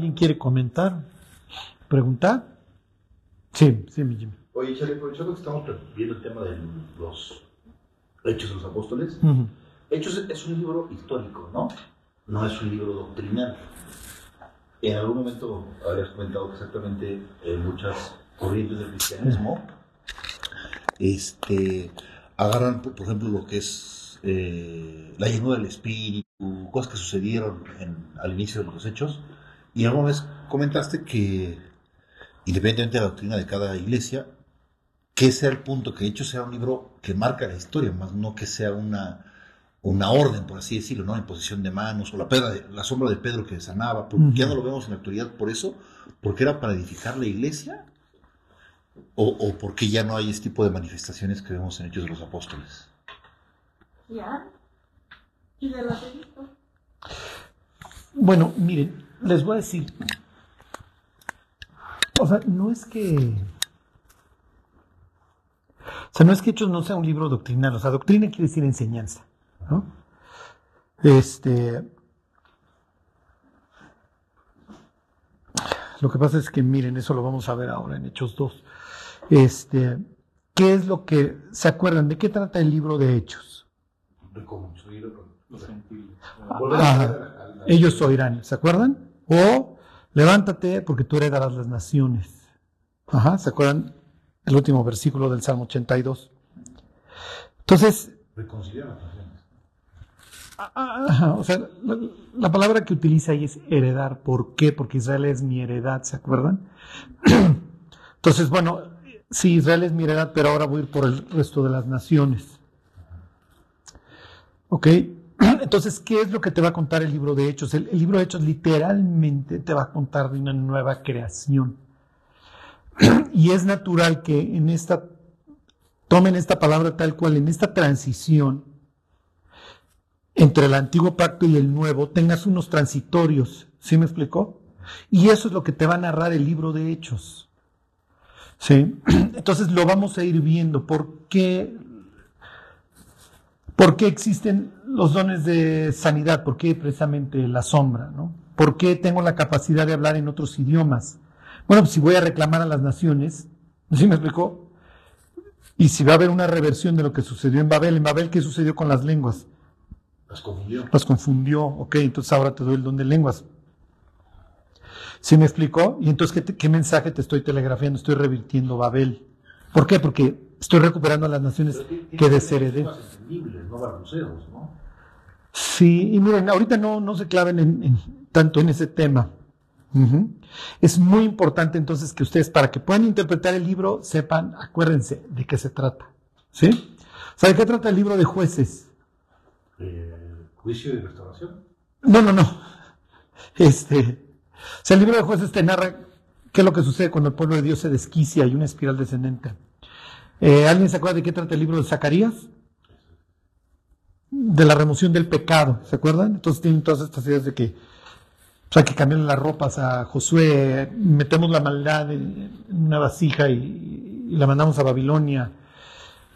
¿alguien quiere comentar? ¿Preguntar? Sí, sí, mi Jimmy. Oye, Charlie, aprovechando que estamos viendo el tema de los Hechos de los Apóstoles, Hechos es un libro histórico, ¿no? No es un libro doctrinal. En algún momento habrías comentado que exactamente en muchas corrientes del cristianismo este, agarran, por ejemplo, lo que es eh, la llenura del espíritu, cosas que sucedieron al inicio de los hechos, y alguna vez comentaste que, independientemente de la doctrina de cada iglesia, que sea el punto, que de hecho sea un libro que marca la historia, más no que sea una, una orden, por así decirlo, ¿no? En posición de manos, o la, pedra la sombra de Pedro que sanaba, porque ya no lo vemos en la actualidad por eso, porque era para edificar la iglesia, o, o porque ya no hay este tipo de manifestaciones que vemos en Hechos de los Apóstoles. Ya. ¿Y de los Bueno, miren, les voy a decir, o sea, no es que... O sea, no es que Hechos no sea un libro doctrinal, o sea, doctrina quiere decir enseñanza. ¿no? Este, lo que pasa es que, miren, eso lo vamos a ver ahora en Hechos 2. Este, ¿Qué es lo que se acuerdan? ¿De qué trata el libro de Hechos? ellos oirán, ¿se acuerdan? O levántate porque tú heredarás las naciones. Ajá, ¿se acuerdan? El último versículo del Salmo 82. Entonces, o sea, la, palabra que utiliza ahí es heredar. ¿Por qué? Porque Israel es mi heredad, ¿se acuerdan? Entonces, bueno, sí, Israel es mi heredad, pero ahora voy a ir por el resto de las naciones. ¿Ok? Entonces, ¿qué es lo que te va a contar el libro de Hechos? El, el libro de Hechos literalmente te va a contar de una nueva creación. Y es natural que en esta, tomen esta palabra tal cual, en esta transición, entre el antiguo pacto y el nuevo tengas unos transitorios. ¿Sí me explicó? Y eso es lo que te va a narrar el libro de Hechos. ¿Sí? Entonces lo vamos a ir viendo. ¿Por qué, ¿Por qué existen los dones de sanidad? ¿Por qué precisamente la sombra? ¿no? ¿Por qué tengo la capacidad de hablar en otros idiomas? Bueno, pues si voy a reclamar a las naciones, ¿sí me explicó? Y si va a haber una reversión de lo que sucedió en Babel, en Babel, ¿qué sucedió con las lenguas? Las confundió. Las confundió, ok, entonces ahora te doy el don de lenguas. ¿Sí me explicó? Y entonces, ¿qué, mensaje te estoy telegrafiando? Estoy revirtiendo Babel. ¿Por qué? Porque estoy recuperando a las naciones que desheredé. ¿no? Sí, y miren, ahorita no, no se claven en, tanto en ese tema. Es muy importante entonces que ustedes, para que puedan interpretar el libro, sepan, acuérdense de qué se trata. ¿Sí? ¿de qué trata el libro de jueces? Eh, juicio y restauración. No, no, no. Este, o sea, el libro de jueces te narra qué es lo que sucede cuando el pueblo de Dios se desquicia y una espiral descendente. Eh, ¿Alguien se acuerda de qué trata el libro de Zacarías? De la remoción del pecado, ¿se acuerdan? Entonces tienen todas estas ideas de que o sea, que cambian las ropas a Josué, metemos la maldad en una vasija y, y la mandamos a Babilonia.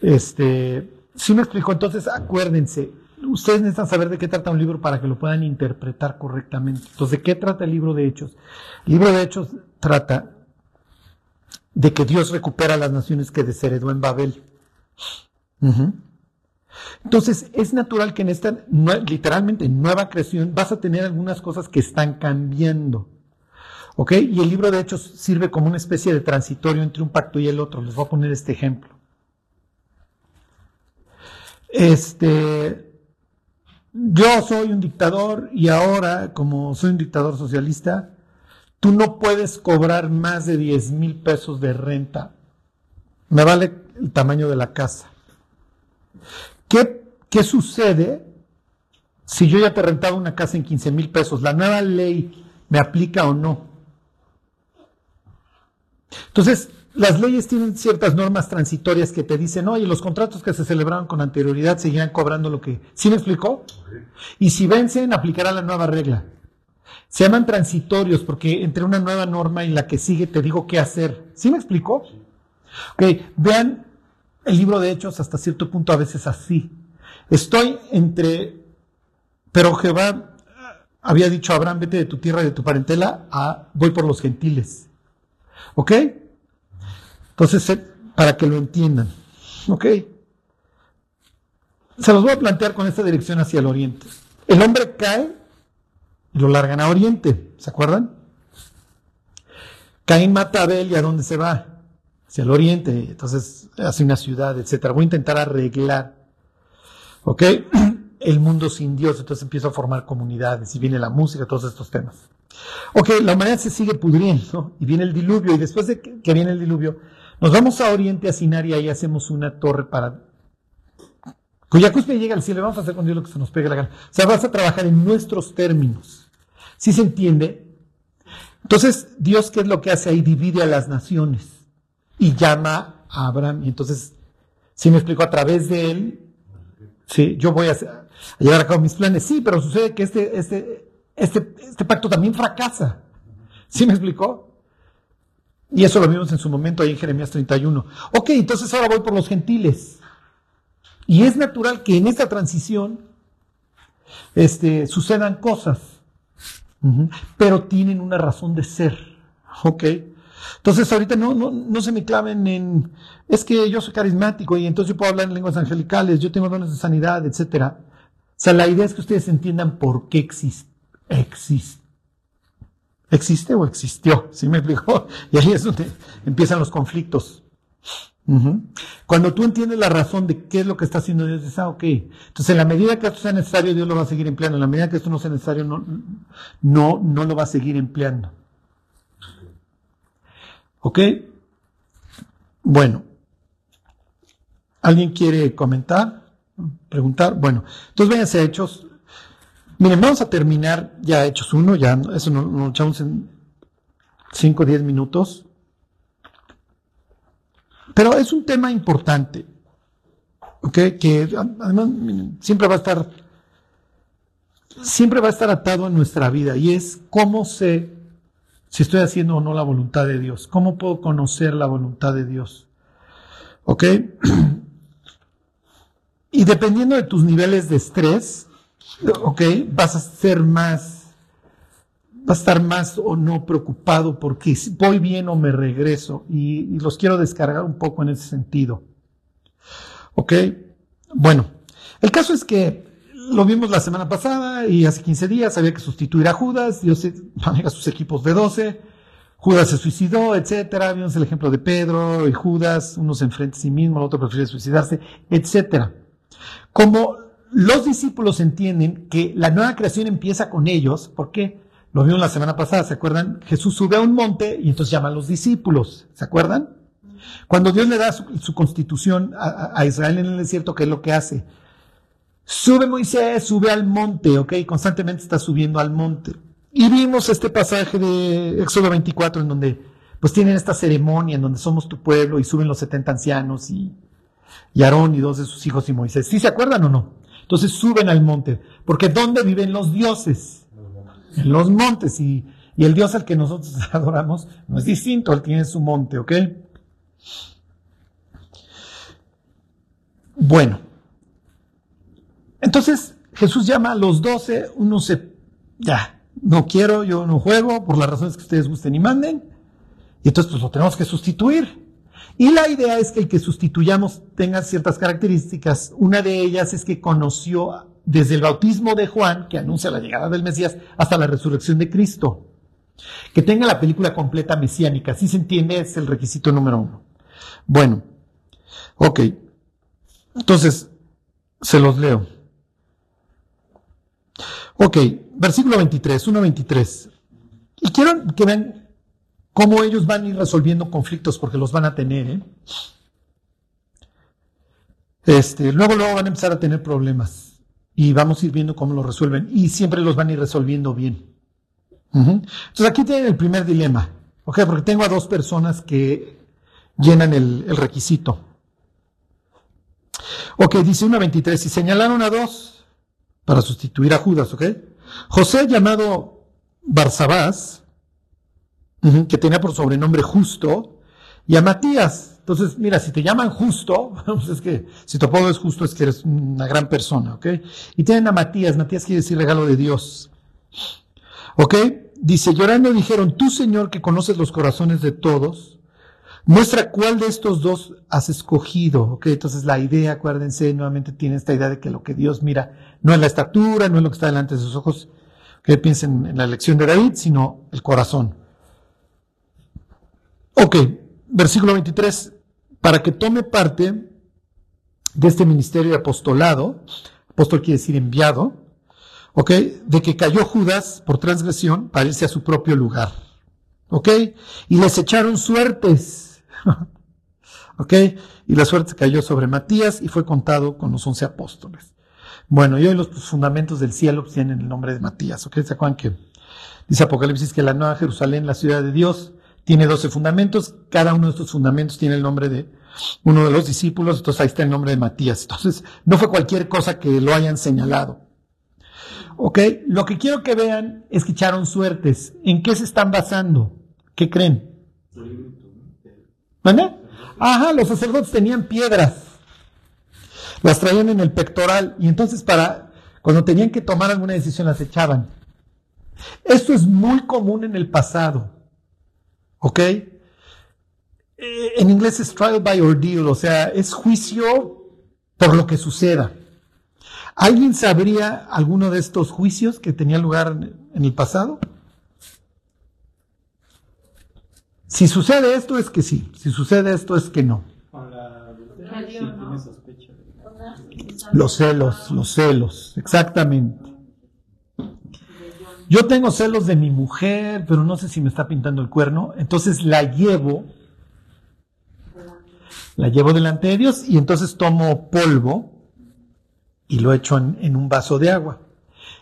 Este, sí me explico, entonces acuérdense, ustedes necesitan saber de qué trata un libro para que lo puedan interpretar correctamente. Entonces, ¿de qué trata el libro de Hechos? El libro de Hechos trata de que Dios recupera las naciones que desheredó en Babel. Entonces, es natural que en esta, literalmente, nueva creación, vas a tener algunas cosas que están cambiando. ¿Ok? Y el libro de Hechos sirve como una especie de transitorio entre un pacto y el otro. Les voy a poner este ejemplo. Este, yo soy un dictador y ahora, como soy un dictador socialista, tú no puedes cobrar más de 10 mil pesos de renta. Me vale el tamaño de la casa. ¿Qué, ¿Qué sucede si yo ya te rentaba una casa en 15 mil pesos? ¿La nueva ley me aplica o no? Entonces, las leyes tienen ciertas normas transitorias que te dicen, oye, los contratos que se celebraron con anterioridad seguirán cobrando lo que... ¿Sí me explicó? Y si vencen, aplicará la nueva regla. Se llaman transitorios porque entre una nueva norma y la que sigue te digo qué hacer. ¿Sí me explicó? Ok, vean el libro de Hechos hasta cierto punto a veces así. Estoy entre, pero Jehová había dicho a Abraham, vete de tu tierra y de tu parentela, a voy por los gentiles. ¿Ok? Entonces, eh, para que lo entiendan. ¿Ok? Se los voy a plantear con esta dirección hacia el oriente. El hombre cae lo largan a oriente. ¿Se acuerdan? Caín mata a Abel y a dónde se va? Hacia el oriente. Entonces hace una ciudad, etcétera. Voy a intentar arreglar. ¿Ok? El mundo sin Dios. Entonces empiezo a formar comunidades y viene la música, todos estos temas. Ok, la humanidad se sigue pudriendo y viene el diluvio. Y después de que viene el diluvio, nos vamos a Oriente, a Sinar, y ahí hacemos una torre para cuya cúspide llega al cielo. Vamos a hacer con Dios lo que se nos pegue la gana. O sea, vas a trabajar en nuestros términos. ¿Sí se entiende? Entonces, Dios, ¿qué es lo que hace ahí? Divide a las naciones y llama a Abraham. Y entonces, si me explico, a través de él, sí, yo voy a, llevar a cabo mis planes. Sí, pero sucede que este, este, este, este pacto también fracasa. ¿Sí me explicó? Y eso lo vimos en su momento ahí en Jeremías 31. Ok, entonces ahora voy por los gentiles. Y es natural que en esta transición este, sucedan cosas, pero tienen una razón de ser. Ok. Entonces ahorita no, no, no, se me claven en, es que yo soy carismático y entonces yo puedo hablar en lenguas angelicales, yo tengo dones de sanidad, etc. O sea, la idea es que ustedes entiendan por qué existe. existe ¿Existe o existió? ¿Sí me explico? Y ahí es donde empiezan los conflictos. Cuando tú entiendes la razón de qué es lo que está haciendo Dios, dices, ah, ok. Entonces, en la medida que esto sea necesario, Dios lo va a seguir empleando. En la medida que esto no sea necesario, no, no, no lo va a seguir empleando. ¿Ok? Bueno. ¿Alguien quiere comentar? ¿Preguntar? Bueno, entonces váyanse a Hechos Miren, vamos a terminar ya hechos uno, ya eso nos, nos echamos en 5 o 10 minutos. Pero es un tema importante, ¿ok? Que además siempre va a estar, siempre va a estar atado en nuestra vida y es cómo sé si estoy haciendo o no la voluntad de Dios, cómo puedo conocer la voluntad de Dios, ¿ok? Y dependiendo de tus niveles de estrés, ok, vas a ser más, vas a estar más o no preocupado porque voy bien o me regreso y, los quiero descargar un poco en ese sentido. Ok, bueno, el caso es que lo vimos la semana pasada y hace 15 días había que sustituir a Judas, Dios maneja sus equipos de 12, Judas se suicidó, etcétera, vimos el ejemplo de Pedro y Judas, uno se enfrenta a sí mismo, el otro prefiere suicidarse, etcétera. Como los discípulos entienden que la nueva creación empieza con ellos, ¿por qué? Lo vimos la semana pasada, ¿se acuerdan? Jesús sube a un monte y entonces llama a los discípulos, ¿se acuerdan? Cuando Dios le da su, constitución a, Israel en el desierto, ¿qué es lo que hace? Sube Moisés, sube al monte, ¿ok? Constantemente está subiendo al monte. Y vimos este pasaje de Éxodo 24 en donde pues tienen esta ceremonia en donde somos tu pueblo y suben los 70 ancianos y, y Aarón y dos de sus hijos y Moisés. ¿Sí se acuerdan o no? Entonces suben al monte, porque ¿dónde viven los dioses? En los montes. Y, el Dios al que nosotros adoramos no es distinto, él tiene su monte, ¿ok? Bueno, entonces Jesús llama a los doce, uno se, ya, no quiero, yo no juego, por las razones que ustedes gusten y manden, y entonces pues lo tenemos que sustituir. Y la idea es que el que sustituyamos tenga ciertas características. Una de ellas es que conoció desde el bautismo de Juan, que anuncia la llegada del Mesías, hasta la resurrección de Cristo. Que tenga la película completa mesiánica. Si se entiende, es el requisito número uno. Bueno, ok. Entonces, se los leo. Ok, versículo 23, 1.23. Y quiero que vean cómo ellos van a ir resolviendo conflictos porque los van a tener. ¿eh? Este, luego, luego van a empezar a tener problemas y vamos a ir viendo cómo los resuelven y siempre los van a ir resolviendo bien. Entonces aquí tienen el primer dilema. Porque tengo a dos personas que llenan el, requisito. Ok, dice 1.23, y señalaron a dos para sustituir a Judas, ¿ok? José llamado Barsabás, que tenía por sobrenombre Justo, y a Matías. Entonces, mira, si te llaman Justo, pues es que si tu apodo es Justo es que eres una gran persona, ¿ok? Y tienen a Matías, Matías quiere decir regalo de Dios. ¿Ok? Dice, llorando dijeron, tú Señor que conoces los corazones de todos, muestra cuál de estos dos has escogido. ¿Ok? Entonces la idea, acuérdense, nuevamente tiene esta idea de que lo que Dios mira no es la estatura, no es lo que está delante de sus ojos, que piensen en la elección de David, sino el corazón. Ok, versículo 23, para que tome parte de este ministerio de apostolado, apóstol quiere decir enviado, ¿ok? De que cayó Judas por transgresión para irse a su propio lugar, ¿ok? Y les echaron suertes, ¿ok? Y la suerte cayó sobre Matías y fue contado con los once apóstoles. Bueno, y hoy los fundamentos del cielo tienen el nombre de Matías, ¿ok? ¿Se acuerdan que dice Apocalipsis que la Nueva Jerusalén, la ciudad de Dios, tiene doce fundamentos, cada uno de estos fundamentos tiene el nombre de uno de los discípulos, entonces ahí está el nombre de Matías. Entonces, no fue cualquier cosa que lo hayan señalado. Ok, lo que quiero que vean es que echaron suertes. ¿En qué se están basando? ¿Qué creen? ¿Vale? Ajá, los sacerdotes tenían piedras. Las traían en el pectoral y entonces para cuando tenían que tomar alguna decisión las echaban. Esto es muy común en el pasado. ¿Ok? Eh, en inglés es trial by ordeal, o sea, es juicio por lo que suceda. ¿Alguien sabría alguno de estos juicios que tenían lugar en el pasado? Si sucede esto es que sí, si sucede esto es que no. Los celos, los celos, exactamente. Yo tengo celos de mi mujer, pero no sé si me está pintando el cuerno, entonces la llevo, la llevo delante de Dios y entonces tomo polvo y lo echo en, un vaso de agua.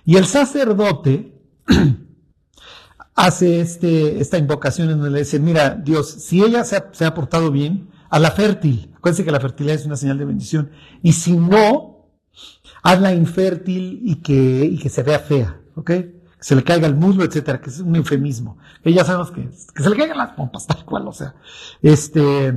Y el sacerdote hace este, esta invocación en donde le dice, mira, Dios, si ella se ha, portado bien, a fértil, acuérdense que la fertilidad es una señal de bendición, y si no, hazla infértil y que, y que se vea fea, ¿ok? Se le caiga el muslo, etcétera, que es un eufemismo. Que ya sabemos que, se le caigan las pompas, tal cual, o sea, este,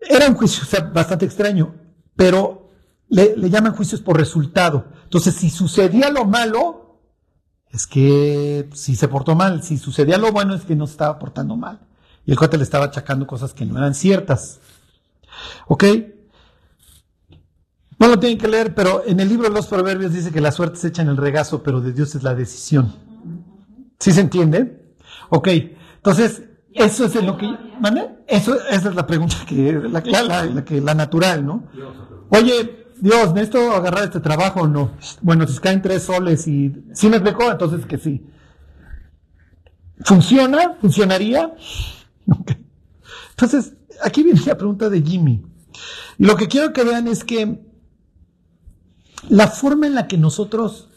era un juicio bastante extraño, pero le, llaman juicios por resultado. Entonces, si sucedía lo malo, es que si se portó mal. Si sucedía lo bueno, es que no se estaba portando mal. Y el cuate le estaba achacando cosas que no eran ciertas. ¿Ok? No lo tienen que leer, pero en el libro de los Proverbios dice que la suerte se echa en el regazo, pero de Dios es la decisión. ¿Sí se entiende? Ok, entonces, eso es en lo que... ¿Mande? Eso, esa es la pregunta que, la, la, que, la natural, ¿no? Oye, Dios, ¿necesito agarrar este trabajo o no? Bueno, si caen tres soles y si me explicó, entonces que sí. ¿Funciona? ¿Funcionaría? Entonces, aquí viene la pregunta de Jimmy. Y lo que quiero que vean es que la forma en la que nosotros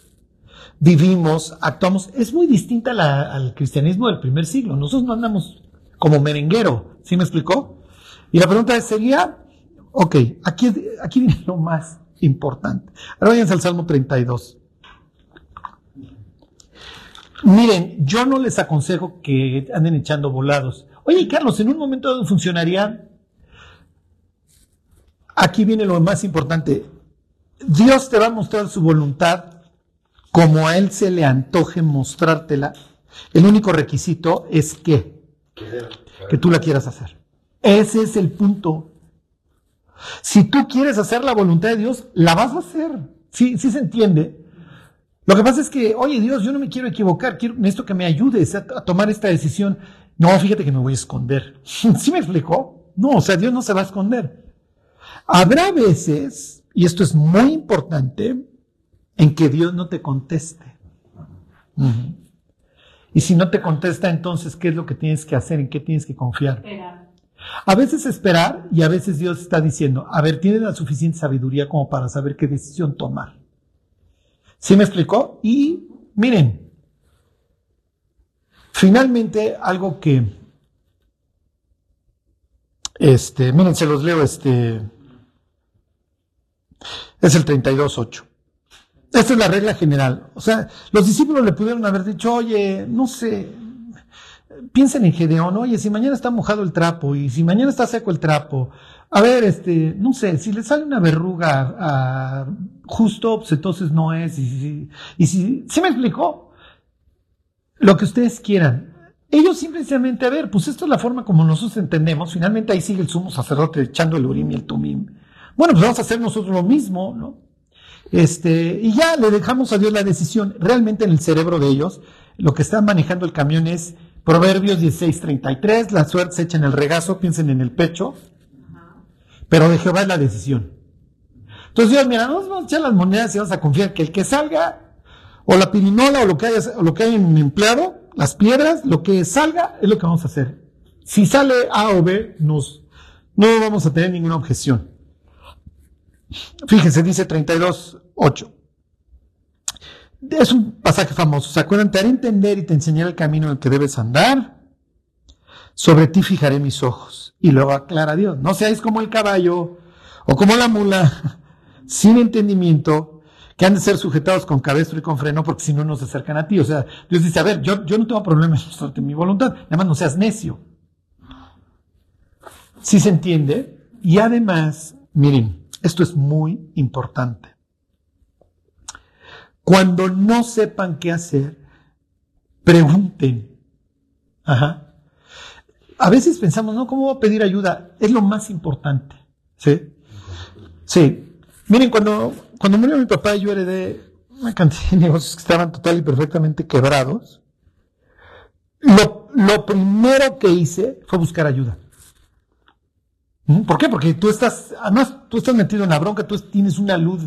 vivimos, actuamos, es muy distinta al cristianismo del primer siglo. Nosotros no andamos como merenguero, ¿sí me explicó? Y la pregunta sería, Ok, aquí, aquí viene lo más importante. Ahora váyanse al Salmo 32. Miren, yo no les aconsejo que anden echando volados. Oye, Carlos, en un momento funcionaría. Aquí viene lo más importante. Dios te va a mostrar su voluntad como a Él se le antoje mostrártela. El único requisito es que, que tú la quieras hacer. Ese es el punto. Si tú quieres hacer la voluntad de Dios, la vas a hacer. Sí, sí se entiende. Lo que pasa es que, oye Dios, yo no me quiero equivocar, quiero esto que me ayudes a, tomar esta decisión. No, fíjate que me voy a esconder. ¿Sí me explicó? No, o sea, Dios no se va a esconder. Habrá veces, y esto es muy importante, en que Dios no te conteste. Y si no te contesta, entonces, ¿qué es lo que tienes que hacer? ¿En qué tienes que confiar? A veces esperar y a veces Dios está diciendo, a ver, tienes la suficiente sabiduría como para saber qué decisión tomar. ¿Sí me explicó? Y miren, finalmente algo que, este, miren, se los leo, este, es el 32.8. Esta es la regla general. O sea, los discípulos le pudieron haber dicho, oye, no sé, piensen en Gedeón, oye, si mañana está mojado el trapo y si mañana está seco el trapo, a ver, este, no sé, si le sale una verruga a justo, pues entonces no es. Y, y, si, ¿sí me explicó? Lo que ustedes quieran. Ellos simplemente, a ver, pues esto es la forma como nosotros entendemos. Finalmente ahí sigue el sumo sacerdote echando el urim y el tumim. Bueno, pues vamos a hacer nosotros lo mismo, ¿no? Este, y ya le dejamos a Dios la decisión. Realmente en el cerebro de ellos, lo que están manejando el camión es Proverbios 16:33, la suerte se echa en el regazo, piensen en el pecho, pero de Jehová es la decisión. Entonces Dios, mira, nos vamos a echar las monedas y vamos a confiar que el que salga, o la pirinola, o lo que haya, o lo que hayan empleado, las piedras, lo que salga es lo que vamos a hacer. Si sale A o B, nos, no vamos a tener ninguna objeción. Fíjense, dice 32.8. Es un pasaje famoso. ¿Se acuerdan? Te haré entender y te enseñaré el camino en el que debes andar. Sobre ti fijaré mis ojos. Y luego aclara Dios. No seáis como el caballo o como la mula, sin entendimiento, que han de ser sujetados con cabestro y con freno, porque si no, no se acercan a ti. O sea, Dios dice, a ver, yo, yo no tengo problema en mi voluntad. Además, no seas necio. Si se entiende. Y además, miren, esto es muy importante. Cuando no sepan qué hacer, pregunten. Ajá. A veces pensamos, ¿no? ¿Cómo voy a pedir ayuda? Es lo más importante. ¿Sí? Sí. Miren, cuando, cuando murió mi papá, yo heredé una cantidad de negocios que estaban total y perfectamente quebrados. Lo, lo primero que hice fue buscar ayuda. ¿Por qué? Porque tú estás, además, tú estás metido en la bronca, tú tienes una luz.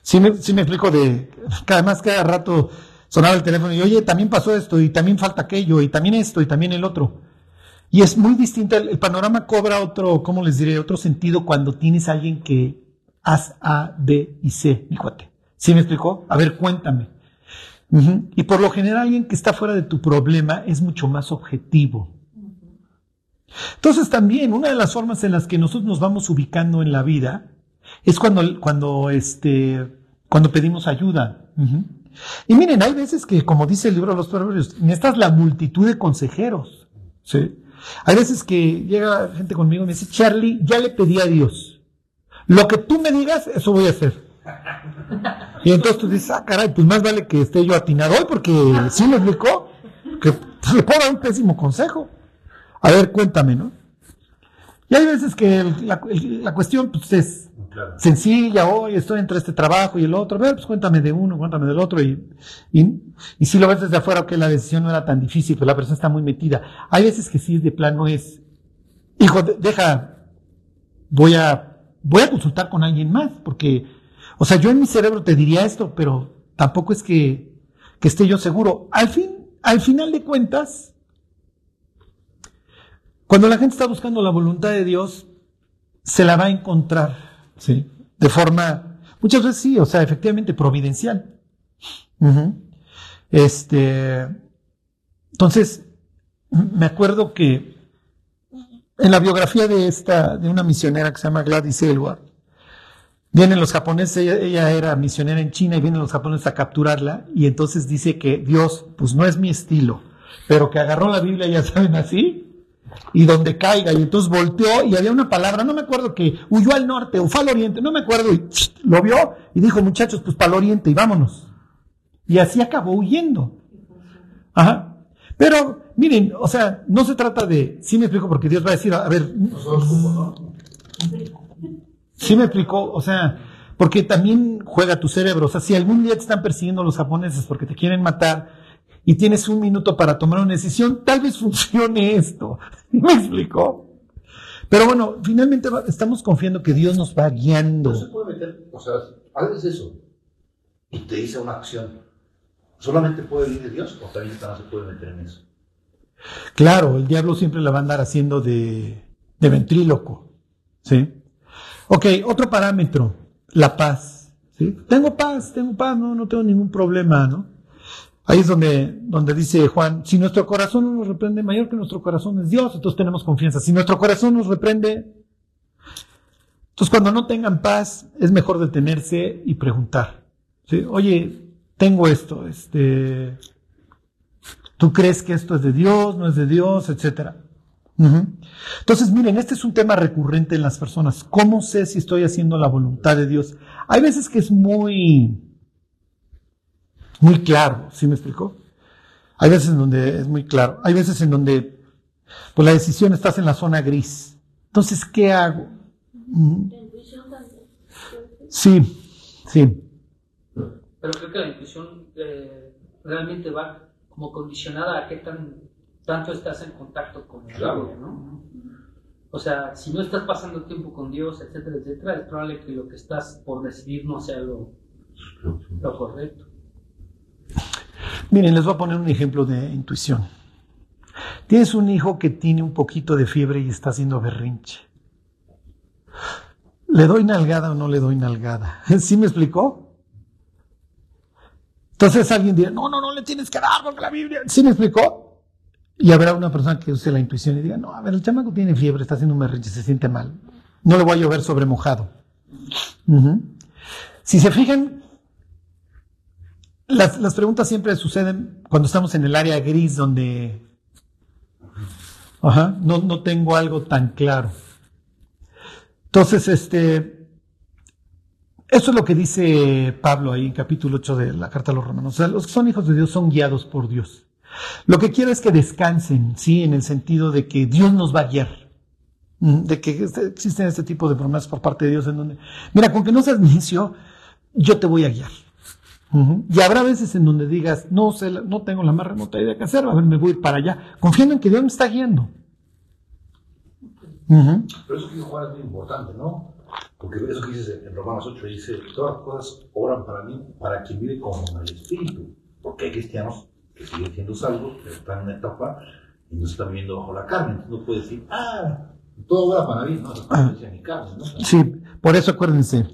Sí me, me explico de, que además cada rato sonaba el teléfono y, oye, también pasó esto, y también falta aquello, y también esto, y también el otro. Y es muy distinto, el, panorama cobra otro, ¿cómo les diré? Otro sentido cuando tienes a alguien que haz A, B y C, mi cuate. ¿Sí me explicó? A ver, cuéntame. Y por lo general alguien que está fuera de tu problema es mucho más objetivo. Entonces también una de las formas en las que nosotros nos vamos ubicando en la vida es cuando, cuando, este, cuando pedimos ayuda. Y miren, hay veces que, como dice el libro de los proverbios, necesitas la multitud de consejeros. ¿sí? Hay veces que llega gente conmigo y me dice, Charlie, ya le pedí a Dios. Lo que tú me digas, eso voy a hacer. Y entonces tú dices, ah, caray, pues más vale que esté yo atinado hoy porque sí me explicó que le puedo dar un pésimo consejo. A ver, cuéntame, ¿no? Y hay veces que la, cuestión pues, es sencilla, hoy estoy entre este trabajo y el otro, a ver, pues cuéntame de uno, cuéntame del otro, y, y, si lo ves desde afuera, que la decisión no era tan difícil, pero la persona está muy metida. Hay veces que sí, de plano es, hijo, deja, voy a, voy a consultar con alguien más, porque, o sea, yo en mi cerebro te diría esto, pero tampoco es que, que esté yo seguro. Al fin, al final de cuentas, cuando la gente está buscando la voluntad de Dios, se la va a encontrar, ¿sí? De forma, muchas veces sí, o sea, efectivamente providencial. Este, entonces, me acuerdo que en la biografía de esta, de una misionera que se llama Gladys Elward, vienen los japoneses, ella, ella, era misionera en China y vienen los japoneses a capturarla y entonces dice que Dios, pues no es mi estilo, pero que agarró la Biblia, ya saben así, y donde caiga. Y entonces volteó y había una palabra, no me acuerdo que huyó al norte o fue al oriente, no me acuerdo, y lo vio y dijo, muchachos, pues para el oriente y vámonos. Y así acabó huyendo. Ajá. Pero, miren, o sea, no se trata de, sí me explico, porque Dios va a decir, a ver, sí me explicó, o sea, porque también juega tu cerebro. O sea, si algún día te están persiguiendo los japoneses porque te quieren matar, y tienes un minuto para tomar una decisión, tal vez funcione esto. ¿Me explicó? Pero bueno, finalmente estamos confiando que Dios nos va guiando. No se puede meter, o sea, haces eso y te dice una acción. ¿Solamente puede venir de Dios o también se puede meter en eso? Claro, el diablo siempre la va a andar haciendo de, de ventríloco. ¿Sí? Ok, otro parámetro, la paz. ¿sí? Tengo paz, tengo paz, no, no tengo ningún problema, ¿no? Ahí es donde, donde dice Juan, si nuestro corazón no nos reprende, mayor que nuestro corazón es Dios, entonces tenemos confianza. Si nuestro corazón nos reprende, entonces cuando no tengan paz, es mejor detenerse y preguntar. Oye, tengo esto, este, ¿tú crees que esto es de Dios, no es de Dios, etcétera? Entonces, miren, este es un tema recurrente en las personas. ¿Cómo sé si estoy haciendo la voluntad de Dios? Hay veces que es muy, muy claro, ¿sí me explicó? Hay veces en donde es muy claro. Hay veces en donde, pues la decisión estás en la zona gris. Entonces, ¿qué hago? La intuición también. Sí, sí. Pero creo que la intuición eh, realmente va como condicionada a qué tan tanto estás en contacto con el Claro. ¿no? O sea, si no estás pasando tiempo con Dios, etcétera, etcétera, es probable que lo que estás por decidir no sea lo, lo correcto. Miren, les voy a poner un ejemplo de intuición. Tienes un hijo que tiene un poquito de fiebre y está haciendo berrinche. ¿Le doy nalgada o no le doy nalgada? ¿Sí me explicó? Entonces alguien dirá, no, no, no le tienes que dar porque la Biblia. ¿Sí me explicó? Y habrá una persona que use la intuición y diga, no, a ver, el chamaco tiene fiebre, está haciendo un berrinche, se siente mal. No le voy a llover sobre mojado. Si se fijan, las, preguntas siempre suceden cuando estamos en el área gris donde no, no tengo algo tan claro. Entonces, este, eso es lo que dice Pablo ahí en capítulo 8 de la carta a los romanos. O sea, los que son hijos de Dios son guiados por Dios. Lo que quiero es que descansen, sí, en el sentido de que Dios nos va a guiar. Mm, De que este- existen este tipo de promesas por parte de Dios en donde, mira, con que no seas necio, yo te voy a guiar. Ujú. Y habrá veces en donde digas, no sé, no tengo la más remota idea que hacer, a ver, me voy a ir para allá, confiando en que Dios me está guiando. Pero eso que dijo Juan es muy importante, ¿no? Porque eso que dice en Romanos 8 dice, todas las cosas obran para mí, para quien vive con el Espíritu. Porque hay cristianos que siguen siendo salvos, que están en una etapa y no están viviendo bajo la carne. Entonces no puede decir, ah, todo obra para mí, no, Ah. no ¿no? Sí, por eso acuérdense,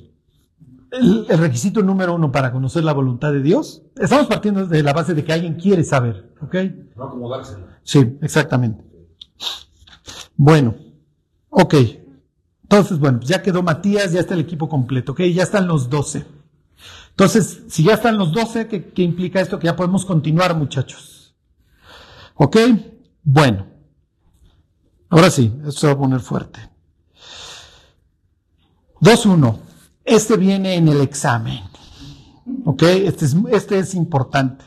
el, el requisito número uno para conocer la voluntad de Dios, estamos partiendo de la base de que alguien quiere saber, ¿ok? No acomodársela. Sí, exactamente. Bueno, ok. Entonces, bueno, pues ya quedó Matías, ya está el equipo completo, ¿ok? Ya están los 12. Entonces, si ya están los 12, ¿qué, qué implica esto? Que ya podemos continuar, muchachos. ¿Ok? Bueno. Ahora sí, esto se va a poner fuerte. 2-1. Este viene en el examen. ¿Ok? Este es, este es importante.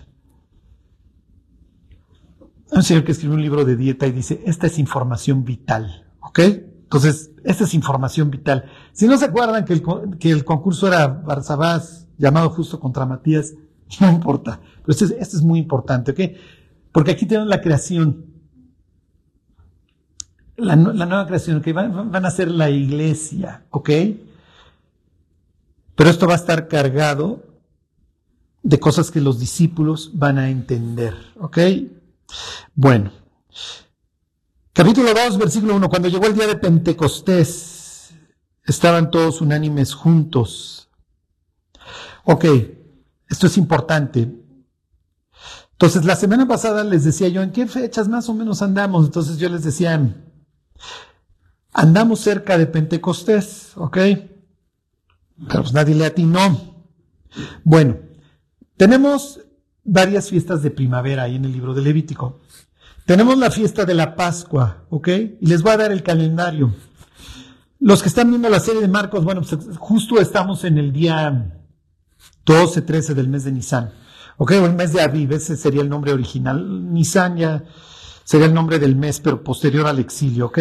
Un señor que escribe un libro de dieta y dice, esta es información vital, ¿ok? Entonces, esta es información vital. Si no se acuerdan que el, concurso era Barzabás, llamado justo contra Matías, no importa. Pero este es, este es muy importante, ¿ok? Porque aquí tenemos la creación. La, nu- la nueva creación, que van, van a ser la iglesia, ¿ok? Pero esto va a estar cargado de cosas que los discípulos van a entender, ¿ok? Bueno, capítulo 2, versículo 1. Cuando llegó el día de Pentecostés, estaban todos unánimes juntos. Ok, esto es importante. Entonces, la semana pasada les decía yo en qué fechas más o menos andamos. Entonces yo les decía, andamos cerca de Pentecostés, ¿ok? Pero pues nadie le atinó. Bueno, tenemos varias fiestas de primavera ahí en el libro de Levítico. Tenemos la fiesta de la Pascua, ¿ok? Y les voy a dar el calendario. Los que están viendo la serie de Marcos, bueno, pues justo estamos en el día 12, 13 del mes de Nisan. ¿Ok? O el mes de Aviv, ese sería el nombre original. Nisan ya sería el nombre del mes, pero posterior al exilio, ¿ok?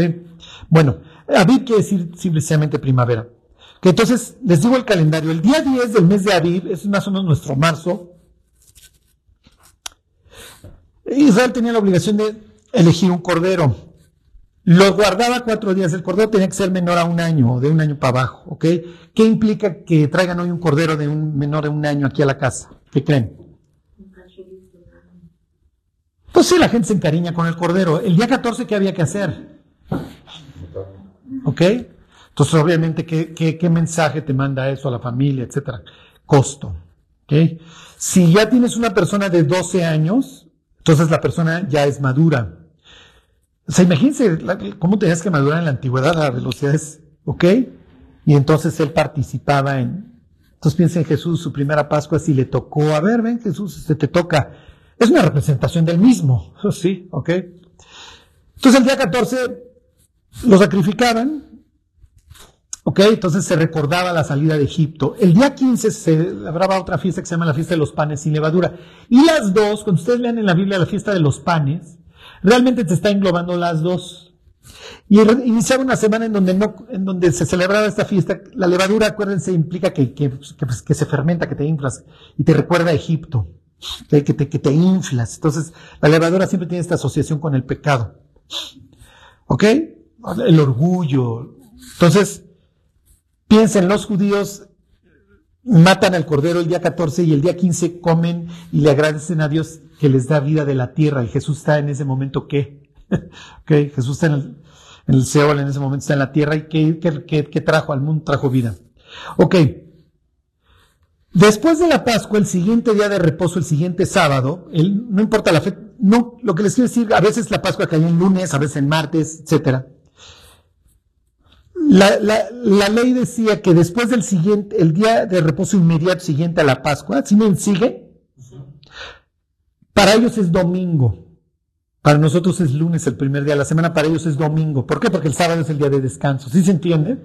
Bueno, Aviv quiere decir simplemente primavera. Entonces, les digo el calendario. El día 10 del mes de Aviv, es más o menos nuestro marzo, Israel tenía la obligación de elegir un cordero. Lo guardaba cuatro días. El cordero tenía que ser menor a un año o de un año para abajo. ¿ok? ¿Qué implica que traigan hoy un cordero de un menor de un año aquí a la casa? ¿Qué creen? Pues sí, la gente se encariña con el cordero. El día 14, ¿qué había que hacer? ¿Ok? Entonces, obviamente, ¿qué, qué, qué mensaje te manda eso a la familia, etcétera? Costo. ¿Ok? Si ya tienes una persona de 12 años, entonces la persona ya es madura. O sea, imagínense la- cómo tenías que madurar en la antigüedad a velocidades, ¿ok? Y entonces él participaba en... Entonces piensa en Jesús, su primera Pascua, si le tocó, a ver, ven Jesús, se te toca. Es una representación del mismo, sí, ¿ok? Entonces el día 14 lo sacrificaban, ¿ok? Entonces se recordaba la salida de Egipto. El día 15 se celebraba otra fiesta que se llama la fiesta de los panes sin levadura. Y las dos, cuando ustedes lean en la Biblia la fiesta de los panes, realmente te está englobando las dos. Y iniciaba una semana en donde, no, en donde se celebraba esta fiesta. La levadura, acuérdense, implica que, que, que, pues, se fermenta, que te inflas y te recuerda a Egipto, que te, que te inflas. Entonces, la levadura siempre tiene esta asociación con el pecado. ¿Ok? El orgullo. Entonces, piensen, los judíos matan al cordero el día 14 y el día 15 comen y le agradecen a Dios que les da vida de la tierra. Y Jesús está en ese momento, ok, Jesús está en el, Seol, en ese momento está en la tierra. ¿Y qué trajo al mundo? Trajo vida. Ok. Después de la Pascua, el siguiente día de reposo, el siguiente sábado, el, no importa la fe, no, lo que les quiero decir, a veces la Pascua cae en lunes, a veces en martes, etcétera. La, ley decía que después del siguiente, el día de reposo inmediato siguiente a la Pascua, si me sigue, para ellos es domingo. Para nosotros es lunes el primer día de la semana, para ellos es domingo. ¿Por qué? Porque el sábado es el día de descanso. ¿Sí se entiende?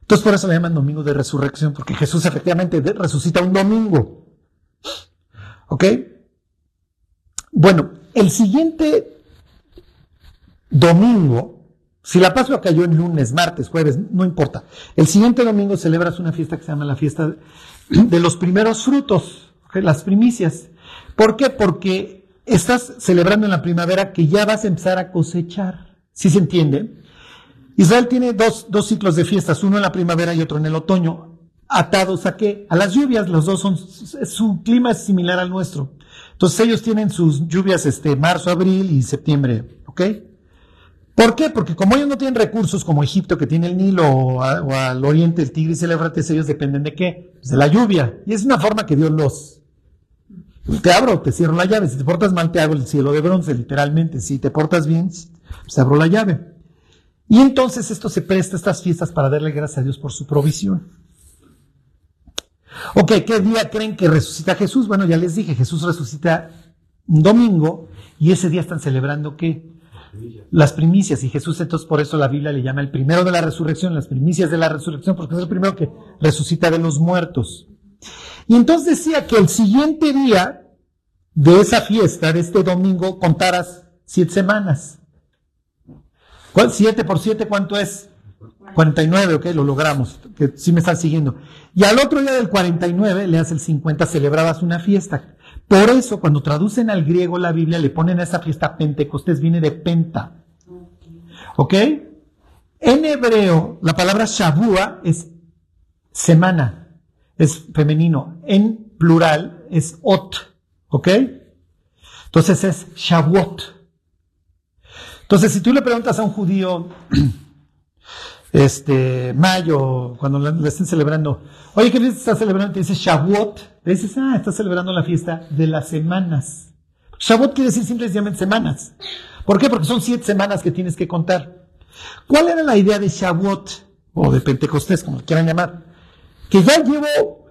Entonces por eso le llaman domingo de resurrección, porque Jesús efectivamente resucita un domingo. ¿Ok? Bueno, el siguiente domingo, si la Pascua cayó en lunes, martes, jueves, no importa. El siguiente domingo celebras una fiesta que se llama la fiesta de los primeros frutos, las primicias. ¿Por qué? Porque estás celebrando en la primavera que ya vas a empezar a cosechar. ¿Sí se entiende? Israel tiene dos, dos ciclos de fiestas, uno en la primavera y otro en el otoño, atados a qué? A las lluvias, los dos son, su clima es similar al nuestro. Entonces ellos tienen sus lluvias este, marzo, abril y septiembre, ¿ok? ¿Por qué? Porque como ellos no tienen recursos como Egipto que tiene el Nilo o, al oriente el Tigris y el Éufrates, ellos dependen de qué? Pues de la lluvia. Y es una forma que Dios los... Te abro, te cierro la llave. Si te portas mal, te hago el cielo de bronce, literalmente. Si te portas bien, pues abro la llave. Y entonces esto se presta estas fiestas para darle gracias a Dios por su provisión. Ok, ¿qué día creen que resucita Jesús? Bueno, ya les dije, Jesús resucita un domingo y ese día están celebrando qué? Las primicias. Y Jesús entonces por eso la Biblia le llama el primero de la resurrección, las primicias de la resurrección, porque es el primero que resucita de los muertos. Y entonces decía que el siguiente día de esa fiesta, de este domingo, contaras siete semanas. ¿Cuál? Siete por siete, ¿cuánto es? 49, ok, lo logramos, que sí me están siguiendo. Y al otro día del 49, le hace el 50, celebrabas una fiesta. Por eso, cuando traducen al griego la Biblia, le ponen a esa fiesta Pentecostés, viene de penta. ¿Ok? En hebreo, la palabra Shavua es semana, es femenino. En plural es ot. ¿Ok? Entonces es Shavuot. Entonces, si tú le preguntas a un judío, este, mayo, cuando le estén celebrando, oye, ¿qué fiesta estás celebrando? Te dice Shavuot. Le dices, ah, estás celebrando la fiesta de las semanas. Shavuot quiere decir simplemente semanas. ¿Por qué? Porque son siete semanas que tienes que contar. ¿Cuál era la idea de Shavuot? O de Pentecostés, como quieran llamar. Que ya llevo,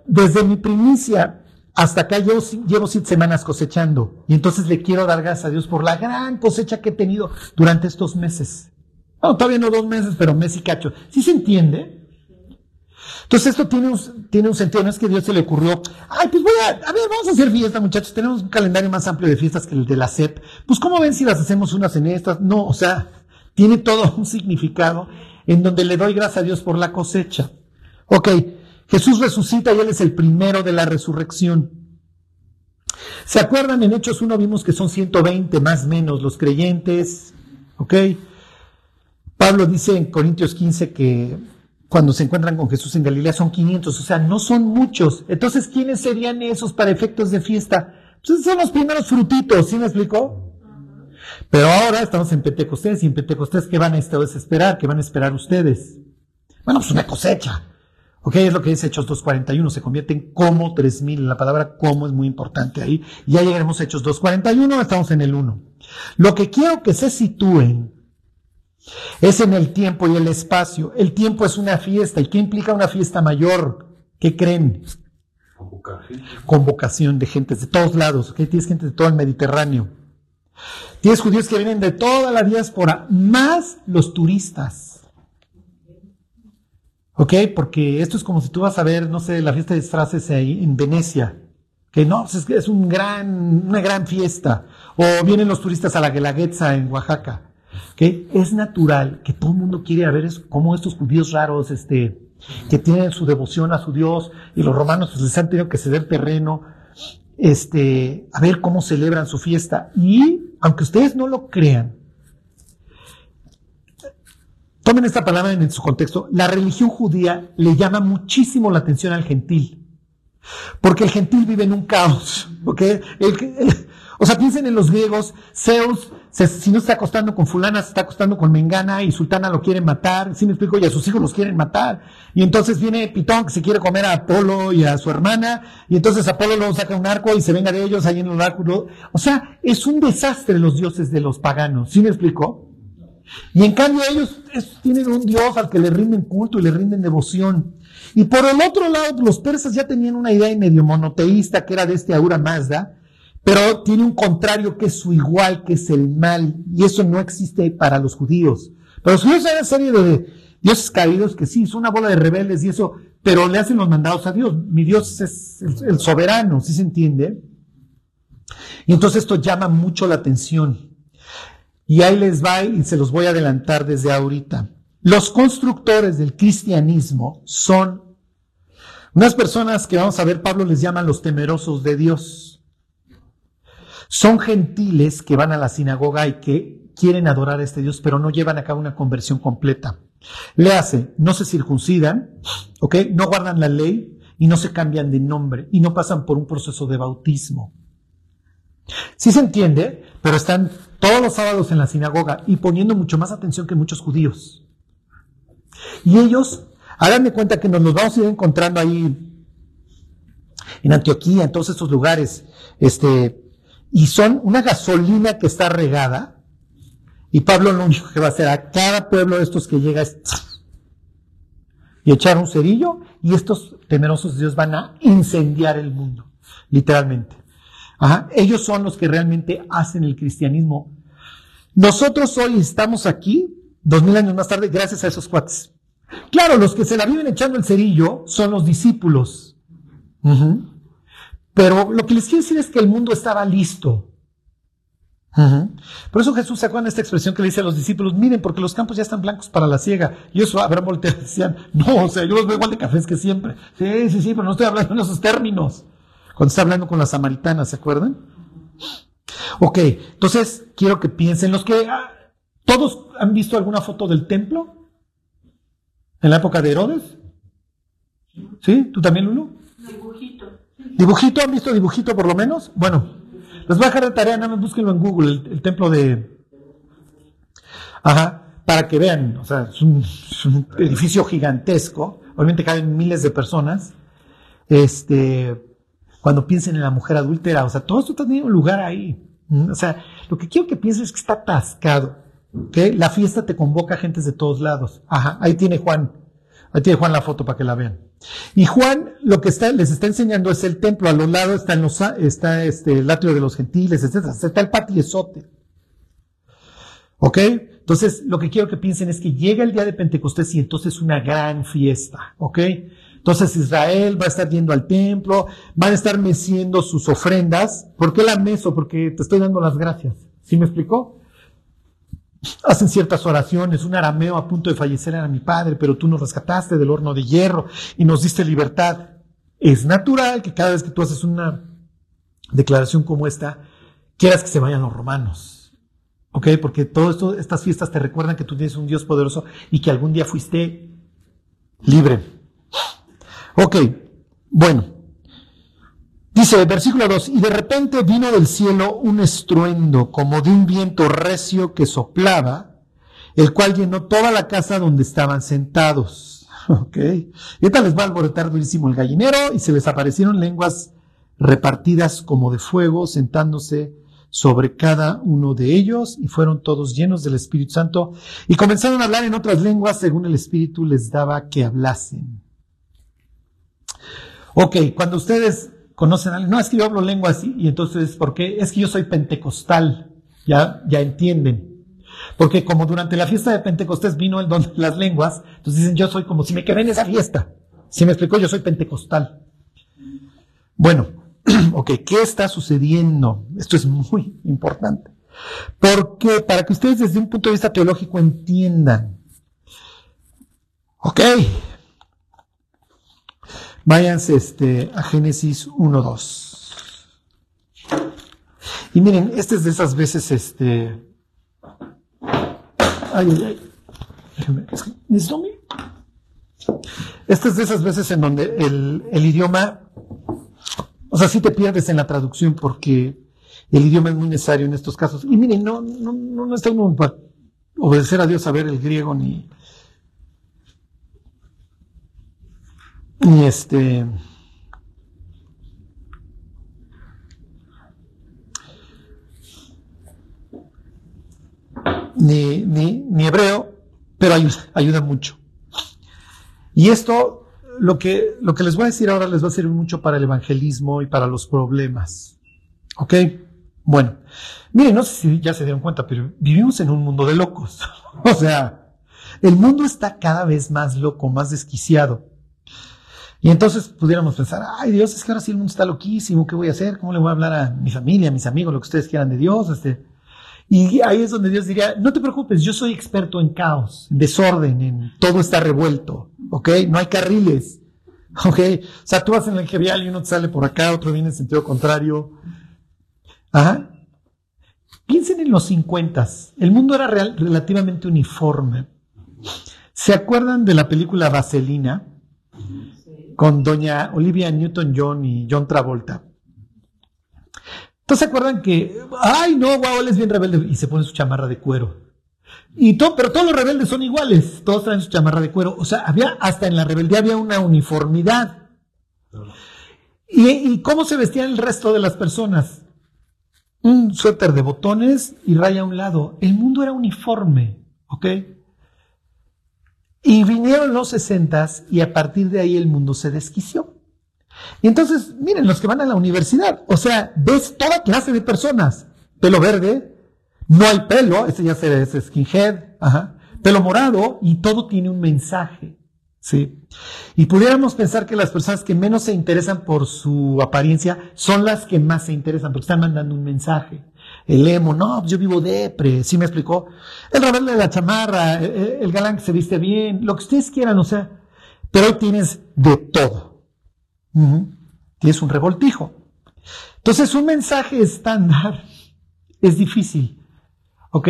desde mi primicia hasta acá, yo llevo siete semanas cosechando. Y entonces le quiero dar gracias a Dios por la gran cosecha que he tenido durante estos meses. No, todavía no dos meses, pero mes y cacho. ¿Sí se entiende? Entonces esto tiene un, tiene un sentido, no es que Dios se le ocurrió, ay, pues voy a, a ver, vamos a hacer fiesta, muchachos, tenemos un calendario más amplio de fiestas que el de la SEP, pues ¿cómo ven si las hacemos unas en estas? No, o sea, tiene todo un significado en donde le doy gracias a Dios por la cosecha. Ok, Jesús resucita y Él es el primero de la resurrección. ¿Se acuerdan? En Hechos 1 vimos que son 120 más menos los creyentes, ¿ok? Pablo dice en Corintios 15 que cuando se encuentran con Jesús en Galilea son 500, o sea, no son muchos. Entonces, ¿quiénes serían esos para efectos de fiesta? Pues son los primeros frutitos, ¿sí me explicó? Pero ahora estamos en Pentecostés y en Pentecostés, ¿qué van a esperar? ¿Qué van a esperar ustedes? Bueno, pues una cosecha. Ok, es lo que dice Hechos 2.41, se convierte en como 3.000, la palabra como es muy importante ahí. Ya llegaremos a Hechos 2.41, estamos en el 1. Lo que quiero que se sitúen es en el tiempo y el espacio. El tiempo es una fiesta. ¿Y qué implica una fiesta mayor? ¿Qué creen? Convocación. Convocación de gentes de todos lados. ¿ok? Tienes gente de todo el Mediterráneo. Tienes judíos que vienen de toda la diáspora, más los turistas. ¿Ok? Porque esto es como si tú vas a ver, no sé, la fiesta de disfraces ahí en Venecia. Que no, pues es, es un gran, una gran fiesta. O vienen los turistas a la Guelaguetza en Oaxaca. Es natural que todo el mundo quiere ver cómo estos judíos raros, este, que tienen su devoción a su Dios, y los romanos pues, les han tenido que ceder terreno, este, a ver cómo celebran su fiesta. Y, aunque ustedes no lo crean, tomen esta palabra en su contexto, la religión judía le llama muchísimo la atención al gentil. Porque el gentil vive en un caos. ¿ok? o sea, piensen en los griegos, Zeus si no está acostando con fulana, se está acostando con mengana y sultana lo quiere matar, ¿sí me explico? Y a sus hijos los quieren matar. Y entonces viene Pitón que se quiere comer a Apolo y a su hermana, y entonces Apolo luego saca un arco y se venga de ellos ahí en el oráculo. O sea, es un desastre los dioses de los paganos, ¿sí me explico? Y en cambio ellos, ellos tienen un dios al que le rinden culto y le rinden devoción. Y por el otro lado, los persas ya tenían una idea medio monoteísta que era de este Aura Mazda, pero tiene un contrario que es su igual, que es el mal, y eso no existe para los judíos. Pero los judíos hay una serie de dioses caídos que sí, son una bola de rebeldes y eso, pero le hacen los mandados a Dios. Mi Dios es el, soberano, ¿sí se entiende? Y entonces esto llama mucho la atención. Y ahí les va y se los voy a adelantar desde ahorita. Los constructores del cristianismo son unas personas que vamos a ver, Pablo les llama los temerosos de Dios. Son gentiles que van a la sinagoga y que quieren adorar a este Dios, pero no llevan a cabo una conversión completa. Le hace, no se circuncidan, ¿ok? No guardan la ley y no se cambian de nombre y no pasan por un proceso de bautismo. Sí se entiende, pero están todos los sábados en la sinagoga y poniendo mucho más atención que muchos judíos. Y ellos, hagan de cuenta que nos los vamos a ir encontrando ahí en Antioquía, en todos estos lugares, este, y son una gasolina que está regada. Y Pablo lo único que va a hacer a cada pueblo de estos que llega es y echar un cerillo y estos temerosos Dios van a incendiar el mundo, literalmente. Ellos son los que realmente hacen el cristianismo. Nosotros hoy estamos aquí, dos mil años más tarde, gracias a esos cuates. Claro, los que se la viven echando el cerillo son los discípulos. Pero lo que les quiero decir es que el mundo estaba listo. Por eso Jesús sacó en esta expresión que le dice a los discípulos, miren, porque los campos ya están blancos para la siega. Y eso habrán volteado y decían, no, o sea, yo los veo igual de cafés que siempre. Sí, sí, sí, pero no estoy hablando en esos términos. Cuando está hablando con las samaritanas, ¿se acuerdan? Ok, entonces quiero que piensen, los que, ah, ¿todos han visto alguna foto del templo? ¿En la época de Herodes? ¿Sí? ¿Tú también, Lulu? ¿Dibujito? ¿Han visto dibujito por lo menos? Bueno, les voy a dejar de tarea, nada más búsquenlo en Google, el, templo de... Ajá, para que vean, o sea, es un, edificio gigantesco, obviamente caben miles de personas. Este, cuando piensen en la mujer adúltera, o sea, todo esto tiene un lugar ahí. O sea, lo que quiero que piensen es que está atascado. ¿okay? La fiesta te convoca a gentes de todos lados. Ajá, ahí tiene Juan. Ahí tiene Juan la foto para que la vean. Y Juan lo que está, les está enseñando es el templo. A los lados está, está este, el atrio de los gentiles, etc. Está el patiezote. ¿Ok? Entonces, lo que quiero que piensen es que llega el día de Pentecostés y entonces una gran fiesta. ¿Ok? Entonces Israel va a estar yendo al templo, van a estar meciendo sus ofrendas. ¿Por qué la meso? Porque te estoy dando las gracias. ¿Sí me explicó? Hacen ciertas oraciones, un arameo a punto de fallecer era mi padre, pero tú nos rescataste del horno de hierro y nos diste libertad. Es natural que cada vez que tú haces una declaración como esta, quieras que se vayan los romanos. ¿Ok? Porque todas estas fiestas te recuerdan que tú tienes un Dios poderoso y que algún día fuiste libre. Ok, bueno. Dice, versículo 2, y de repente vino del cielo un estruendo como de un viento recio que soplaba, el cual llenó toda la casa donde estaban sentados. Ok. Y ahorita les va a alborotar durísimo el gallinero y se les aparecieron lenguas repartidas como de fuego, sentándose sobre cada uno de ellos y fueron todos llenos del Espíritu Santo y comenzaron a hablar en otras lenguas según el Espíritu les daba que hablasen. Ok, cuando ustedes conocen a no, es que yo hablo lenguas y, y entonces, ¿por qué? Es que yo soy pentecostal. ya, ya entienden. Porque como durante la fiesta de Pentecostés vino el don de las lenguas, entonces dicen, yo soy como si me quedé en esa fiesta. Si me explicó, yo soy pentecostal. Bueno, ok, ¿qué está sucediendo? Esto es muy importante. Porque para que ustedes desde un punto de vista teológico entiendan. Ok. Váyanse este, a Génesis 1.2. Y miren, este es de esas veces, este. Ay, ay, ay. Déjenme, es que Esta es de esas veces en donde el, el idioma, o sea, sí te pierdes en la traducción porque el idioma es muy necesario en estos casos. Y miren, no, no, no, no está uno para obedecer a Dios saber el griego ni, ni este. Ni, ni, ni hebreo, pero ayuda, ayuda mucho. Y esto, lo que, lo que les voy a decir ahora les va a servir mucho para el evangelismo y para los problemas. ¿Ok? Bueno, miren, no sé si ya se dieron cuenta, pero vivimos en un mundo de locos. o sea, el mundo está cada vez más loco, más desquiciado. Y entonces pudiéramos pensar, ay Dios, es que ahora sí el mundo está loquísimo, ¿qué voy a hacer? ¿Cómo le voy a hablar a mi familia, a mis amigos, lo que ustedes quieran de Dios? Este, y ahí es donde Dios diría, no te preocupes, yo soy experto en caos, en desorden, en todo está revuelto, ¿ok? No hay carriles, ¿ok? O sea, tú vas en el vial y uno te sale por acá, otro viene en sentido contrario. Ajá. Piensen en los 50. El mundo era real- relativamente uniforme. ¿Se acuerdan de la película Vaselina? Con doña Olivia Newton-John y John Travolta. Entonces se acuerdan que, ay no, guau, él es bien rebelde y se pone su chamarra de cuero. Y todo, pero todos los rebeldes son iguales, todos traen su chamarra de cuero. O sea, había, hasta en la rebeldía había una uniformidad. ¿Y, y cómo se vestían el resto de las personas? Un suéter de botones y raya a un lado. El mundo era uniforme, ¿ok? Y vinieron los sesentas y a partir de ahí el mundo se desquició. Y entonces, miren, los que van a la universidad, o sea, ves toda clase de personas. Pelo verde, no hay pelo, ese ya se es skinhead, ajá. Pelo morado y todo tiene un mensaje, ¿sí? Y pudiéramos pensar que las personas que menos se interesan por su apariencia son las que más se interesan porque están mandando un mensaje. El emo, no, yo vivo depre, ¿sí me explicó? El rebelde de la chamarra, el, el galán que se viste bien, lo que ustedes quieran, o sea, pero hoy tienes de todo. Tienes un revoltijo. Entonces, un mensaje estándar es difícil. ¿Ok?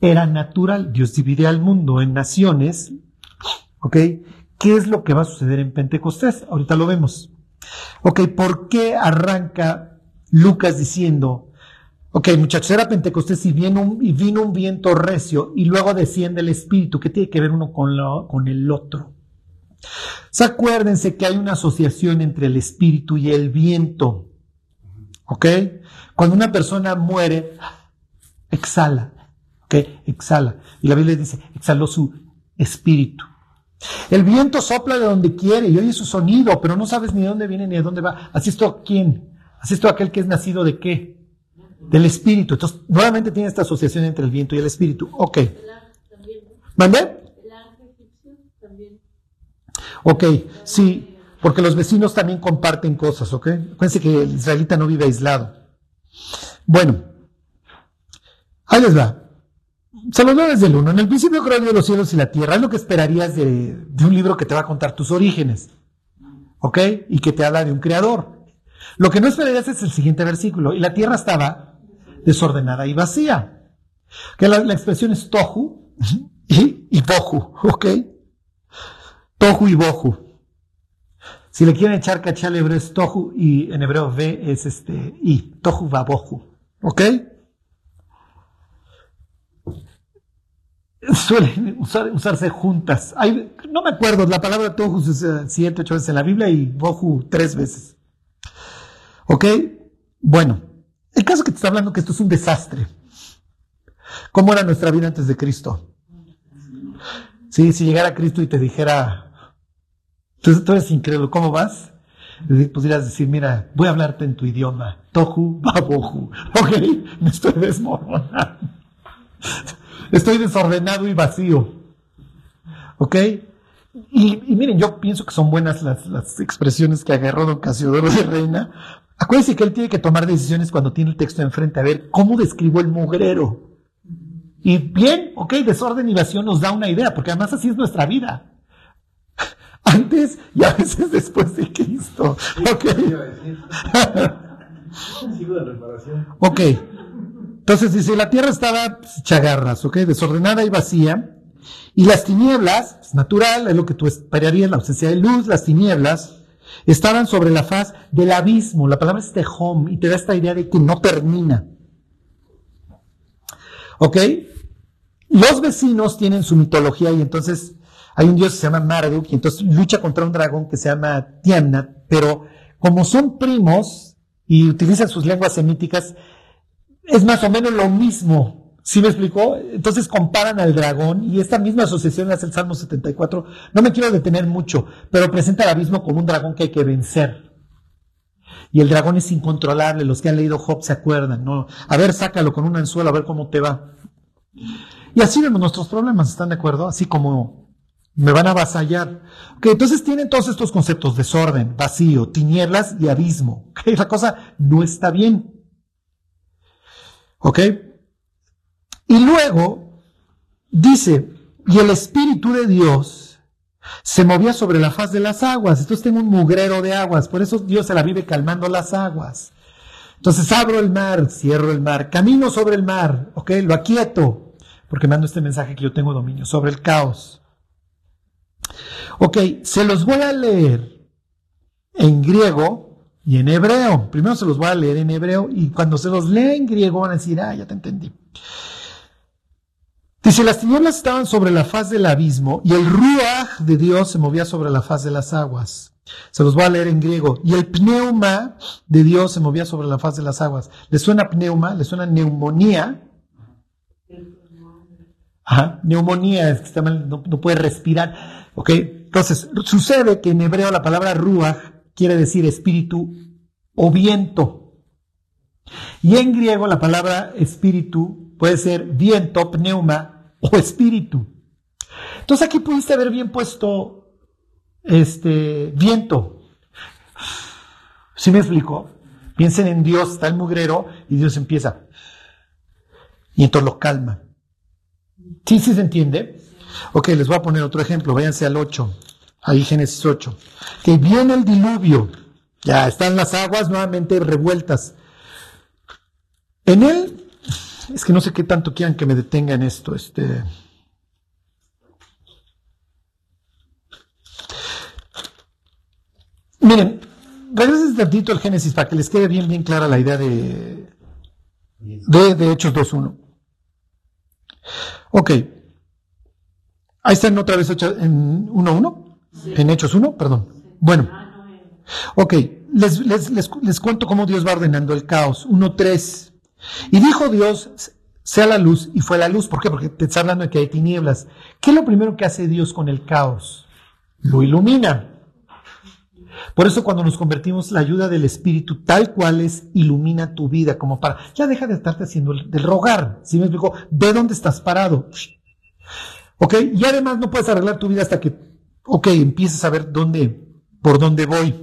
Era natural. Dios divide al mundo en naciones. ¿Ok? ¿Qué es lo que va a suceder en Pentecostés? Ahorita lo vemos. ¿Ok? ¿Por qué arranca Lucas diciendo, ok, muchachos, era Pentecostés y vino un, viento recio y luego desciende el Espíritu? ¿Qué tiene que ver uno con, lo- con el otro? Se acuérdense que hay una asociación entre el espíritu y el viento. ¿Ok? Cuando una persona muere, exhala. ¿Ok? Exhala. Y la Biblia dice, exhaló su espíritu. El viento sopla de donde quiere y oye su sonido, pero no sabes ni de dónde viene ni de dónde va. Así es todo quién. Así es todo aquel que es nacido de qué? Del espíritu. Entonces, nuevamente tiene esta asociación entre el viento y el espíritu. Ok. ¿Mandé? Ok, sí, porque los vecinos también comparten cosas, ¿ok? Acuérdense que el israelita no vive aislado. Bueno, ahí les va. Se los desde el uno. En el principio creó Dios los cielos y la tierra. Es lo que esperarías de, de un libro que te va a contar tus orígenes, ¿ok? Y que te habla de un creador. Lo que no esperarías es el siguiente versículo. Y la tierra estaba desordenada y vacía. Que la, expresión es tohu y, y bohu, ¿ok? Tohu y Bohu. Si le quieren echar caché al hebreo es Tohu y en hebreo ve es este y. Tohu va Bohu. ¿Ok? Suelen usar- usarse juntas. No me acuerdo, la palabra Tohu usa siete, ocho veces en la Biblia y Bohu tres veces. ¿Ok? Bueno, el caso que te está hablando que esto es un desastre. ¿Cómo era nuestra vida antes de Cristo? Sí, si llegara Cristo y te dijera, tú, tú eres incrédulo, ¿cómo vas? Podrías decir, mira, voy a hablarte en tu idioma. Tohu babohu. Ok, me estoy desmoronando. Estoy desordenado y vacío. ¿Ok? Y, miren, yo pienso que son buenas las, expresiones que agarró Don Casiodoro de Reina. Acuérdense que él tiene que tomar decisiones cuando tiene el texto enfrente. A ver, ¿cómo describo el mugrero? Y bien, ok, desorden y vacío nos da una idea, porque además así es nuestra vida. Antes y a veces después de Cristo. Ok. ok. Entonces dice, la tierra estaba chagarras, ok, desordenada y vacía. Y las tinieblas, es natural, es lo que tú esperarías, la ausencia de luz, las tinieblas, estaban sobre la faz del abismo. La palabra es tehom y te da esta idea de que no termina. ¿Ok? Los vecinos tienen su mitología y entonces hay un dios que se llama Marduk y entonces lucha contra un dragón que se llama Tiamnat, pero como son primos y utilizan sus lenguas semíticas, es más o menos lo mismo. ¿Sí me explicó? Entonces comparan al dragón y esta misma asociación hace el Salmo 74. No me quiero detener mucho, pero presenta el abismo como un dragón que hay que vencer. Y el dragón es incontrolable. Los que han leído Job se acuerdan, ¿no? A ver, sácalo con un anzuelo, a ver cómo te va. Y así vemos nuestros problemas, ¿están de acuerdo? Así como me van a avasallar. Okay, entonces tienen todos estos conceptos, desorden, vacío, tinieblas y abismo. Okay, la cosa no está bien. ¿Ok? Y luego dice, y el Espíritu de Dios se movía sobre la faz de las aguas. Entonces tengo un mugrero de aguas, por eso Dios se la vive calmando las aguas. Entonces abro el mar, cierro el mar, camino sobre el mar, ok, lo aquieto, porque mando este mensaje que yo tengo dominio sobre el caos. Ok, se los voy a leer en griego y en hebreo. Primero se los voy a leer en hebreo y cuando se los lea en griego van a decir, ah, ya te entendí. Dice, las tinieblas estaban sobre la faz del abismo y el ruach de Dios se movía sobre la faz de las aguas. Se los voy a leer en griego. Y el pneuma de Dios se movía sobre la faz de las aguas. ¿Le suena pneuma? ¿Le suena neumonía? Ajá, neumonía, es que no, no, puede respirar. Ok, entonces sucede que en hebreo la palabra ruach quiere decir espíritu o viento. Y en griego la palabra espíritu puede ser viento, pneuma, o espíritu. Entonces aquí pudiste haber bien puesto este viento. ¿Sí me explico? Piensen en Dios, está el mugrero y Dios empieza. Y entonces lo calma. ¿Sí, sí se entiende? Ok, les voy a poner otro ejemplo. Váyanse al 8. Ahí Génesis 8. Que viene el diluvio. Ya están las aguas nuevamente revueltas. En él es que no sé qué tanto quieran que me detenga en esto. Este. Miren, regresen tantito al Génesis para que les quede bien, bien clara la idea de, de, de Hechos 2.1. Ok. Ahí están otra vez en 1.1. En Hechos 1, perdón. Bueno. Ok. Les, les, les, les cuento cómo Dios va ordenando el caos. 1.3. Y dijo Dios, sea la luz, y fue la luz. ¿Por qué? Porque te está hablando de que hay tinieblas. ¿Qué es lo primero que hace Dios con el caos? Lo ilumina. Por eso cuando nos convertimos, la ayuda del Espíritu tal cual es, ilumina tu vida, como para, ya deja de estarte haciendo el, del rogar. Si me explico? Ve dónde estás parado. ¿Ok? Y además no puedes arreglar tu vida hasta que, ok, empieces a ver dónde, por dónde voy.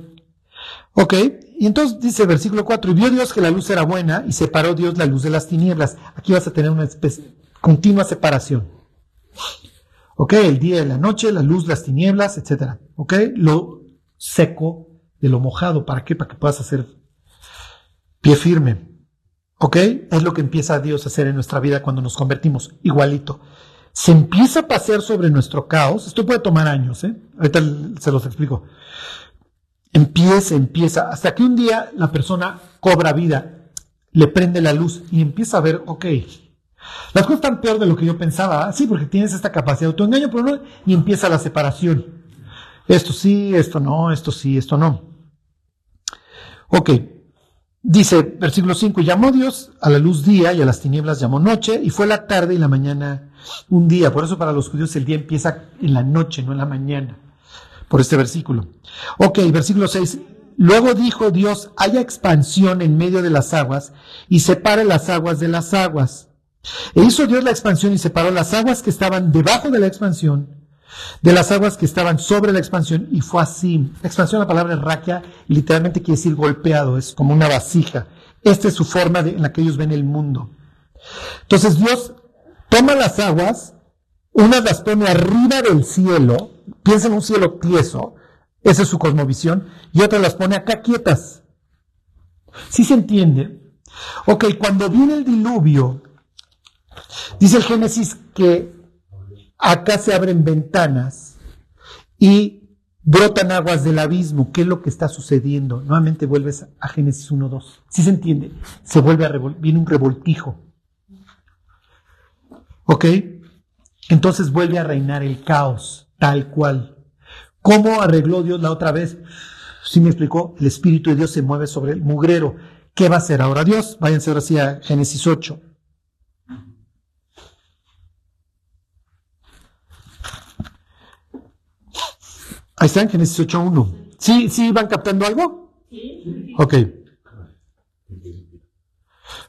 ¿Ok? Y entonces dice versículo 4, y vio Dios que la luz era buena y separó Dios la luz de las tinieblas. Aquí vas a tener una especie, continua separación. ¿Ok? El día y la noche, la luz, las tinieblas, etc. ¿Ok? Lo seco de lo mojado. ¿Para qué? Para que puedas hacer pie firme. ¿Ok? Es lo que empieza Dios a hacer en nuestra vida cuando nos convertimos. Igualito. Se empieza a pasear sobre nuestro caos. Esto puede tomar años, ¿eh? Ahorita se los explico. Empieza, empieza, hasta que un día la persona cobra vida, le prende la luz y empieza a ver, ok, las cosas están peor de lo que yo pensaba, sí, porque tienes esta capacidad de autoengaño, pero no, y empieza la separación. Esto sí, esto no, esto sí, esto no. Ok, dice versículo 5, llamó Dios a la luz día y a las tinieblas llamó noche, y fue la tarde y la mañana un día. Por eso para los judíos el día empieza en la noche, no en la mañana por este versículo. Ok, versículo 6. luego dijo Dios, haya expansión en medio de las aguas y separe las aguas de las aguas. E hizo Dios la expansión y separó las aguas que estaban debajo de la expansión de las aguas que estaban sobre la expansión y fue así. La expansión, la palabra raquia, literalmente quiere decir golpeado, es como una vasija. Esta es su forma en la que ellos ven el mundo. Entonces Dios toma las aguas, unas las pone arriba del cielo, piensa en un cielo tieso, esa es su cosmovisión, y otras las pone acá quietas. ¿Sí se entiende? Ok, cuando viene el diluvio, dice el Génesis que acá se abren ventanas y brotan aguas del abismo. ¿Qué es lo que está sucediendo? Nuevamente vuelves a Génesis 1.2. ¿Sí se entiende? Se vuelve a viene un revoltijo. ¿Ok? Entonces vuelve a reinar el caos, tal cual. ¿Cómo arregló Dios la otra vez? Sí me explicó, el Espíritu de Dios se mueve sobre el mugrero. ¿Qué va a hacer ahora Dios? Váyanse ahora sí a Génesis 8. Ahí está en Génesis 8.1. ¿Sí, ¿Sí van captando algo? Sí. Ok.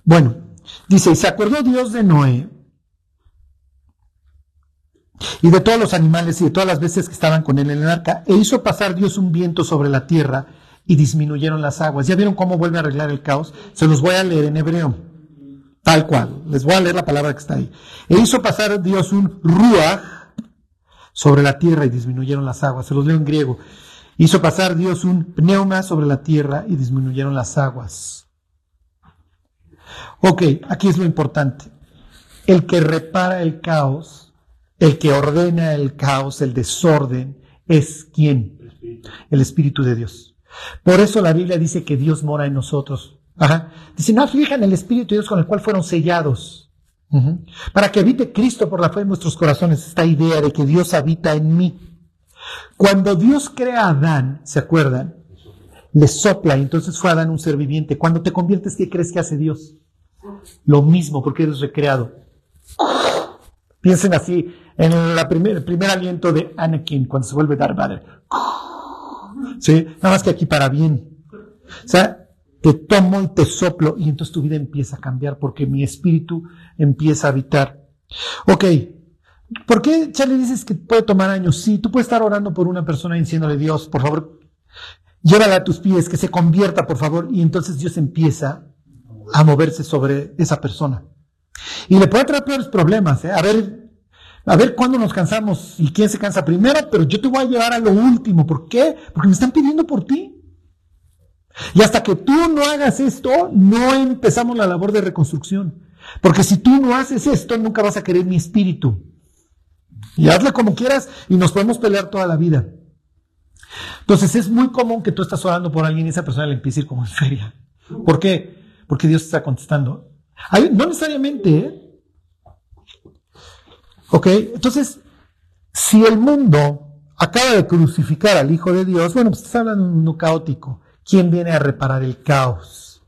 Bueno, dice, y se acordó Dios de Noé y de todos los animales y de todas las veces que estaban con él en el arca, e hizo pasar Dios un viento sobre la tierra y disminuyeron las aguas. ¿Ya vieron cómo vuelve a arreglar el caos? Se los voy a leer en hebreo, tal cual. Les voy a leer la palabra que está ahí. E hizo pasar Dios un ruach sobre la tierra y disminuyeron las aguas. Se los leo en griego. Hizo pasar Dios un pneuma sobre la tierra y disminuyeron las aguas. Ok, aquí es lo importante. El que repara el caos el que ordena el caos, el desorden, es quién? El Espíritu de Dios. Por eso la Biblia dice que Dios mora en nosotros. Ajá. Dice, no aflijan el Espíritu de Dios con el cual fueron sellados. Para que habite Cristo por la fe en nuestros corazones. Esta idea de que Dios habita en mí. Cuando Dios crea a Adán, ¿se acuerdan? Le sopla y entonces fue Adán un ser viviente. Cuando te conviertes, ¿qué crees que hace Dios? Lo mismo, porque eres recreado. Piensen así, en el primer aliento de Anakin cuando se vuelve Darth Vader. ¿Sí? Nada más que aquí para bien. O sea, te tomo y te soplo y entonces tu vida empieza a cambiar porque mi espíritu empieza a habitar. Ok. ¿Por qué, Charlie, dices que puede tomar años? Sí, tú puedes estar orando por una persona y diciéndole, Dios, por favor, llévala a tus pies, que se convierta, por favor, y entonces Dios empieza a moverse sobre esa persona. Y le puede traer peores problemas. ¿eh? A ver, a ver cuándo nos cansamos y quién se cansa primero, pero yo te voy a llevar a lo último. ¿Por qué? Porque me están pidiendo por ti. Y hasta que tú no hagas esto, no empezamos la labor de reconstrucción. Porque si tú no haces esto, nunca vas a querer mi espíritu. Y hazle como quieras y nos podemos pelear toda la vida. Entonces es muy común que tú estás orando por alguien y esa persona le empiece a ir como en feria. ¿Por qué? Porque Dios está contestando. no necesariamente, ¿eh? ¿Ok? Entonces, si el mundo acaba de crucificar al Hijo de Dios, bueno, pues estás hablando de un mundo caótico. ¿Quién viene a reparar el caos?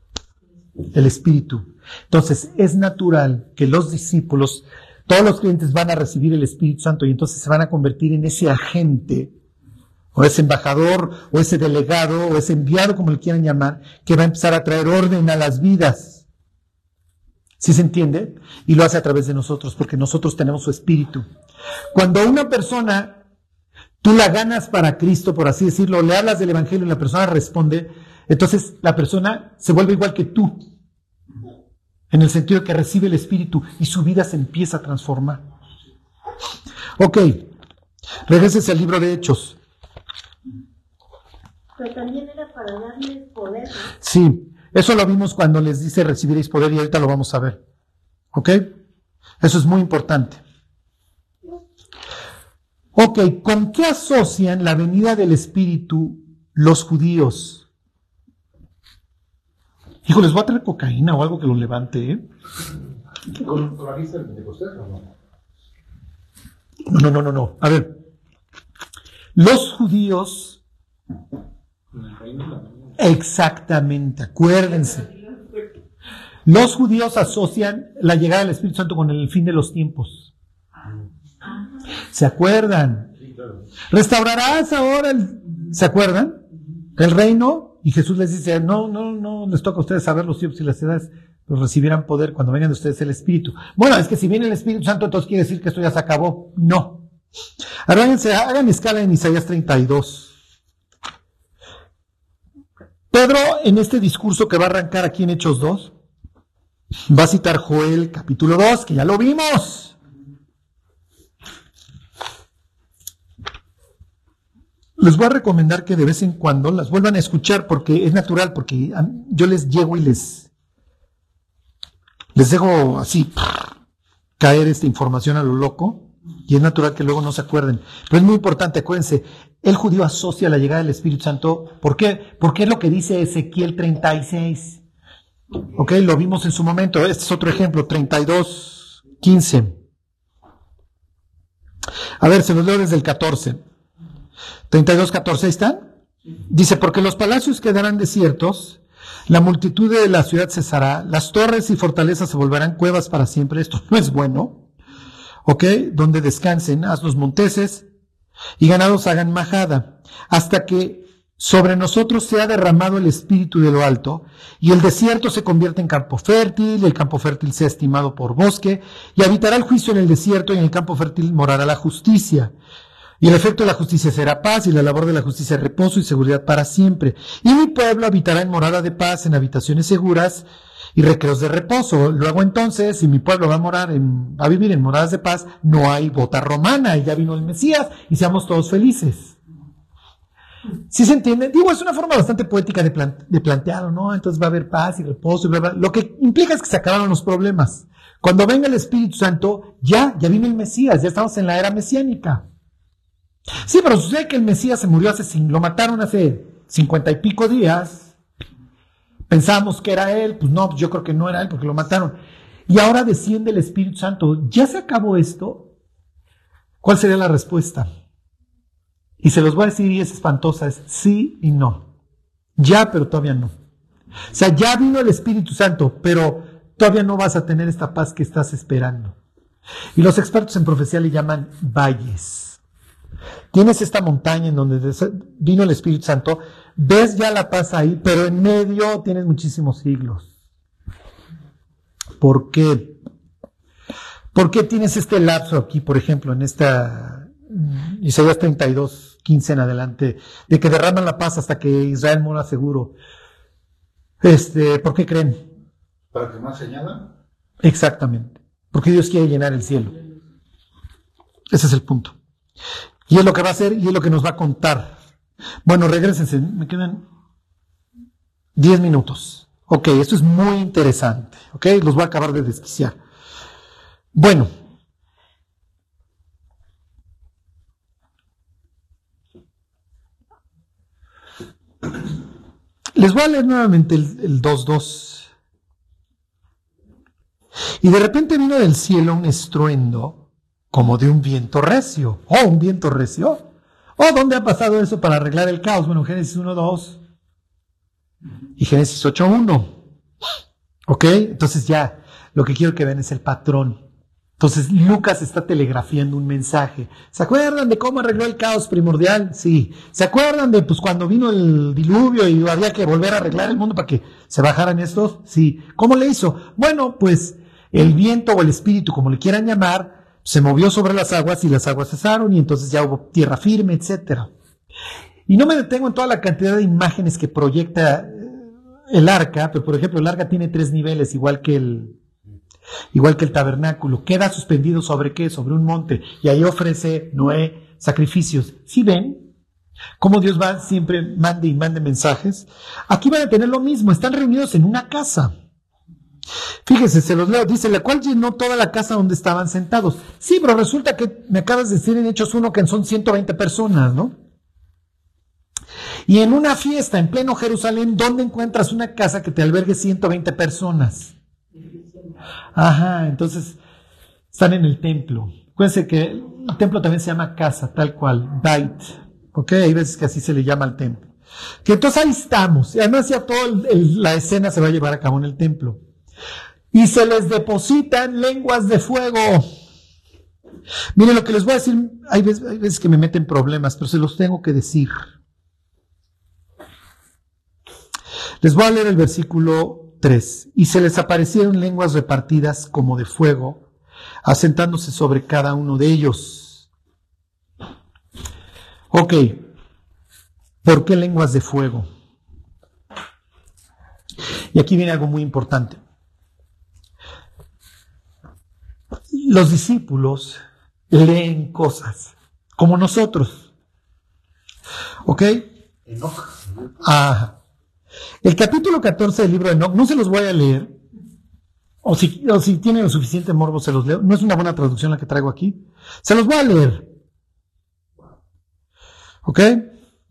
El Espíritu. Entonces, es natural que los discípulos, todos los clientes van a recibir el Espíritu Santo y entonces se van a convertir en ese agente, o ese embajador, o ese delegado, o ese enviado, como le quieran llamar, que va a empezar a traer orden a las vidas. ¿Sí se entiende? Y lo hace a través de nosotros, porque nosotros tenemos su espíritu. Cuando una persona, tú la ganas para Cristo, por así decirlo, le hablas del Evangelio y la persona responde, entonces la persona se vuelve igual que tú, en el sentido de que recibe el espíritu y su vida se empieza a transformar. Ok, regreses al libro de Hechos. Pero también era para darle poder. Sí, eso lo vimos cuando les dice recibiréis poder y ahorita lo vamos a ver. ¿Ok? Eso es muy importante. Ok, ¿con qué asocian la venida del Espíritu los judíos? Hijo, les voy a traer cocaína o algo que lo levante, ¿eh? ¿Con, la vista del o no? No, no, no, no. A ver. Los judíos Exactamente, acuérdense. Los judíos asocian la llegada del Espíritu Santo con el fin de los tiempos. ¿Se acuerdan? Restaurarás ahora, el, ¿se acuerdan? El reino Y Jesús les dice, no, no, no, les toca a ustedes saber los tiempos y las edades, pero recibirán poder cuando vengan de ustedes el Espíritu. Bueno, es que si viene el Espíritu Santo, entonces quiere decir que esto ya se acabó. No. Arránguense, hagan escala en Isaías 32. Pedro, en este discurso que va a arrancar aquí en Hechos 2, va a citar Joel capítulo 2, que ya lo vimos. Les voy a recomendar que de vez en cuando las vuelvan a escuchar porque es natural, porque yo les llego y les, les dejo así caer esta información a lo loco y es natural que luego no se acuerden. Pero es muy importante, acuérdense, el judío asocia la llegada del Espíritu Santo. ¿Por qué? Porque es lo que dice Ezequiel 36. Ok, lo vimos en su momento. Este es otro ejemplo, 32, 15. A ver, se los leo desde el 14. 32, 14, ¿ahí están? Dice, porque los palacios quedarán desiertos, la multitud de la ciudad cesará, las torres y fortalezas se volverán cuevas para siempre. Esto no es bueno. ¿ok? Donde descansen, haz los monteses y ganados hagan majada, hasta que sobre nosotros sea derramado el espíritu de lo alto, y el desierto se convierte en campo fértil, y el campo fértil sea estimado por bosque, y habitará el juicio en el desierto, y en el campo fértil morará la justicia. Y el efecto de la justicia será paz, y la labor de la justicia reposo y seguridad para siempre. Y mi pueblo habitará en morada de paz, en habitaciones seguras, y recreos de reposo. Luego entonces, si mi pueblo va a morar en, va a vivir en moradas de paz, no hay bota romana y ya vino el Mesías y seamos todos felices. ¿Sí se entiende? Digo, es una forma bastante poética de, plantearlo, ¿no? Entonces va a haber paz y reposo y bla, bla. Lo que implica es que se acabaron los problemas. Cuando venga el Espíritu Santo, ya, ya vino el Mesías, ya estamos en la era mesiánica. Sí, pero sucede que el Mesías se murió hace, lo mataron hace cincuenta y pico días, Pensamos que era él, pues no, yo creo que no era él porque lo mataron. Y ahora desciende el Espíritu Santo. ¿Ya se acabó esto? ¿Cuál sería la respuesta? Y se los voy a decir y es espantosa, es sí y no. Ya, pero todavía no. O sea, ya vino el Espíritu Santo, pero todavía no vas a tener esta paz que estás esperando. Y los expertos en profecía le llaman valles. Tienes esta montaña en donde vino el Espíritu Santo, ves ya la paz ahí, pero en medio tienes muchísimos siglos. ¿Por qué? ¿Por qué tienes este lapso aquí, por ejemplo, en esta mm, Isaías 32, 15 en adelante, de que derraman la paz hasta que Israel mora seguro? Este, ¿Por qué creen? ¿Para que más señalan? Exactamente. Porque Dios quiere llenar el cielo. Ese es el punto. Y es lo que va a hacer y es lo que nos va a contar bueno, regresense, me quedan 10 minutos. Ok, esto es muy interesante. Ok, los voy a acabar de desquiciar. Bueno. Les voy a leer nuevamente el 2.2. Y de repente vino del cielo un estruendo como de un viento recio. Oh, un viento recio. ¿O dónde ha pasado eso para arreglar el caos? Bueno, Génesis 1.2 y Génesis 8.1. ¿Ok? Entonces ya, lo que quiero que vean es el patrón. Entonces Lucas está telegrafiando un mensaje. ¿Se acuerdan de cómo arregló el caos primordial? Sí. ¿Se acuerdan de pues cuando vino el diluvio y había que volver a arreglar el mundo para que se bajaran estos? Sí. ¿Cómo le hizo? Bueno, pues el viento o el espíritu, como le quieran llamar, se movió sobre las aguas y las aguas cesaron y entonces ya hubo tierra firme, etc. Y no me detengo en toda la cantidad de imágenes que proyecta eh, el arca, pero por ejemplo el arca tiene tres niveles, igual que el, igual que el tabernáculo. Queda suspendido sobre qué? Sobre un monte. Y ahí ofrece Noé sacrificios. ¿Sí ven? Cómo Dios va siempre mande y mande mensajes. Aquí van a tener lo mismo. Están reunidos en una casa. Fíjese, se los leo, dice, la cual llenó toda la casa donde estaban sentados. Sí, pero resulta que me acabas de decir en Hechos 1 que son 120 personas, ¿no? Y en una fiesta en pleno Jerusalén, ¿dónde encuentras una casa que te albergue 120 personas? Ajá, entonces están en el templo. Acuérdense que el templo también se llama casa, tal cual, Bait. ¿Ok? Hay veces que así se le llama al templo. Que entonces ahí estamos. Y además ya toda la escena se va a llevar a cabo en el templo y se les depositan lenguas de fuego. Miren lo que les voy a decir, hay veces, que me meten problemas, pero se los tengo que decir. Les voy a leer el versículo 3. Y se les aparecieron lenguas repartidas como de fuego, asentándose sobre cada uno de ellos. Ok, ¿por qué lenguas de fuego? Y aquí viene algo muy importante. Los discípulos leen cosas como nosotros. ¿Ok? Ajá. El capítulo 14 del libro de Enoch, no se los voy a leer, o si, o si tienen lo suficiente morbo se los leo, no es una buena traducción la que traigo aquí, se los voy a leer. ¿Ok?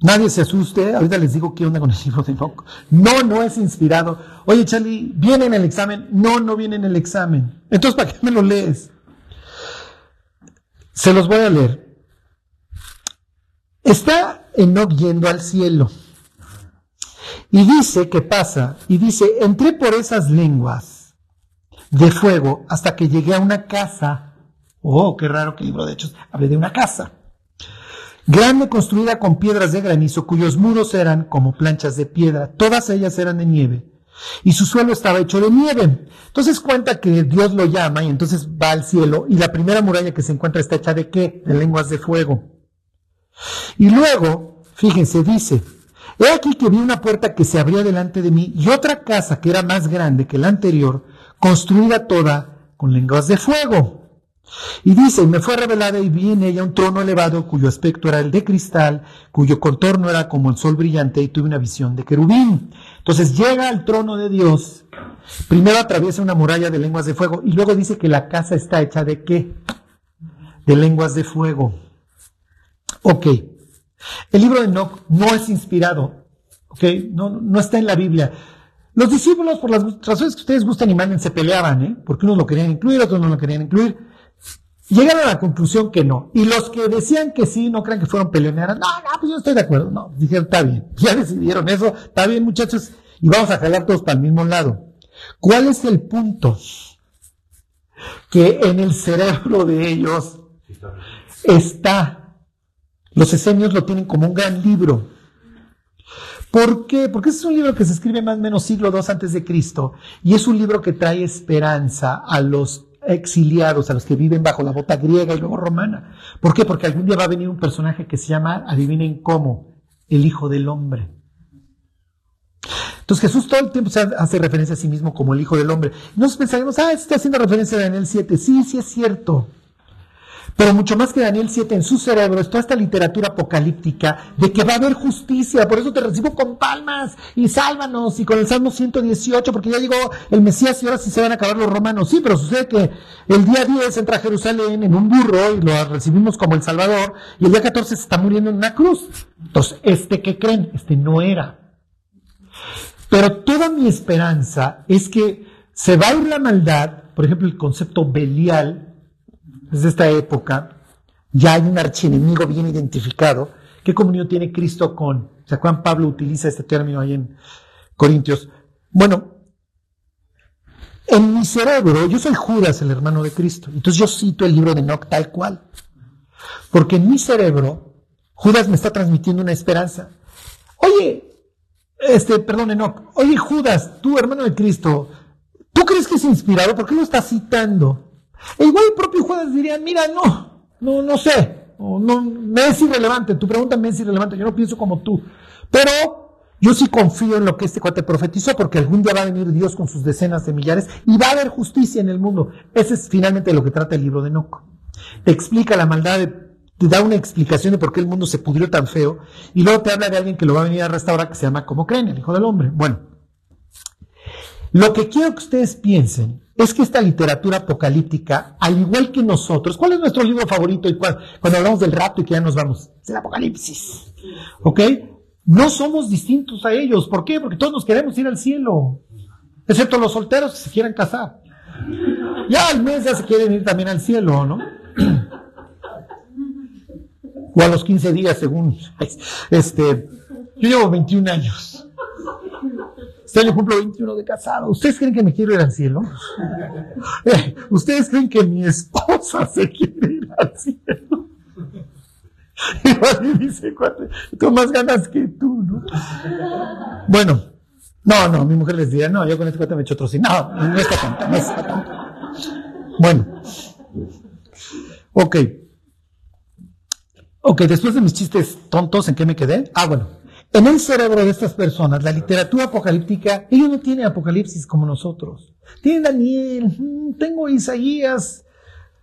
Nadie se asuste, ahorita les digo qué onda con el libro de Enoch. No, no es inspirado. Oye, Charlie, ¿viene en el examen? No, no viene en el examen. Entonces, ¿para qué me lo lees? Se los voy a leer. Está Enoch yendo al cielo. Y dice que pasa, y dice, entré por esas lenguas de fuego hasta que llegué a una casa. Oh, qué raro que libro de Hechos hable de una casa. Grande construida con piedras de granizo, cuyos muros eran como planchas de piedra. Todas ellas eran de nieve. Y su suelo estaba hecho de nieve. Entonces cuenta que Dios lo llama y entonces va al cielo. Y la primera muralla que se encuentra está hecha de qué? De lenguas de fuego. Y luego, fíjense, dice, He aquí que vi una puerta que se abría delante de mí y otra casa que era más grande que la anterior, construida toda con lenguas de fuego. Y dice, me fue revelada y vi en ella un trono elevado cuyo aspecto era el de cristal, cuyo contorno era como el sol brillante y tuve una visión de querubín. Entonces llega al trono de Dios, primero atraviesa una muralla de lenguas de fuego y luego dice que la casa está hecha de qué? De lenguas de fuego. Ok. El libro de Enoch no es inspirado, ¿ok? No, no está en la Biblia. Los discípulos, por las razones que ustedes gustan y manden, se peleaban, ¿eh? Porque unos lo querían incluir, otros no lo querían incluir. Llegaron a la conclusión que no. Y los que decían que sí, no crean que fueron peleoneras. No, no, pues yo estoy de acuerdo. No, dijeron, está bien. Ya decidieron eso. Está bien, muchachos. Y vamos a jalar todos para el mismo lado. ¿Cuál es el punto? Que en el cerebro de ellos está los esenios lo tienen como un gran libro. ¿Por qué? Porque es un libro que se escribe más o menos siglo II antes de Cristo y es un libro que trae esperanza a los exiliados, a los que viven bajo la bota griega y luego romana. ¿Por qué? Porque algún día va a venir un personaje que se llama, adivinen cómo, el Hijo del Hombre. Entonces Jesús todo el tiempo se hace referencia a sí mismo como el Hijo del Hombre. Nos pensaremos, ah, está haciendo referencia a Daniel 7. Sí, sí es cierto. Pero mucho más que Daniel 7 en su cerebro es toda esta literatura apocalíptica de que va a haber justicia, por eso te recibo con palmas y sálvanos y con el Salmo 118 porque ya llegó el Mesías y ahora sí se van a acabar los romanos. Sí, pero sucede que el día 10 entra a Jerusalén en un burro y lo recibimos como el Salvador y el día 14 se está muriendo en una cruz. Entonces, ¿este qué creen? Este no era. Pero toda mi esperanza es que se va a ir la maldad, por ejemplo, el concepto belial, desde esta época, ya hay un archienemigo bien identificado. ¿Qué comunión tiene Cristo con? ¿Se acuerdan? Pablo utiliza este término ahí en Corintios. Bueno, en mi cerebro, yo soy Judas, el hermano de Cristo. Entonces yo cito el libro de Enoch tal cual. Porque en mi cerebro, Judas me está transmitiendo una esperanza. Oye, este, perdón, Enoch. Oye, Judas, tú, hermano de Cristo, ¿tú crees que es inspirado? ¿Por qué lo estás citando? Igual el propio Judas diría, mira, no, no, no sé, no, me es irrelevante, tu pregunta me es irrelevante, yo no pienso como tú. Pero yo sí confío en lo que este cuate profetizó, porque algún día va a venir Dios con sus decenas de millares y va a haber justicia en el mundo. Ese es finalmente lo que trata el libro de Enoch. Te explica la maldad, te da una explicación de por qué el mundo se pudrió tan feo, y luego te habla de alguien que lo va a venir a restaurar, que se llama como creen, el Hijo del Hombre. Bueno, lo que quiero que ustedes piensen es que esta literatura apocalíptica, al igual que nosotros, ¿cuál es nuestro libro favorito y cuando hablamos del rato y que ya nos vamos? Es el Apocalipsis. ¿Ok? No somos distintos a ellos. ¿Por qué? Porque todos nos queremos ir al cielo. Excepto los solteros que se quieran casar. Ya al mes ya se quieren ir también al cielo, ¿no? O a los 15 días, según. Este, yo llevo 21 años. Este año cumplo 21 de casado. ¿Ustedes creen que me quiero ir al cielo? Eh, ¿Ustedes creen que mi esposa se quiere ir al cielo? Y dice, tengo más ganas que tú, ¿no? Bueno, No, no, mi mujer les diría, no, yo con este cuate me echo otro sí. No, no está tanto, no está tanto. Bueno. Ok. Ok, después de mis chistes tontos, ¿en qué me quedé? Ah, bueno. En el cerebro de estas personas, la literatura apocalíptica, ellos no tienen apocalipsis como nosotros. Tienen Daniel, mm, tengo Isaías.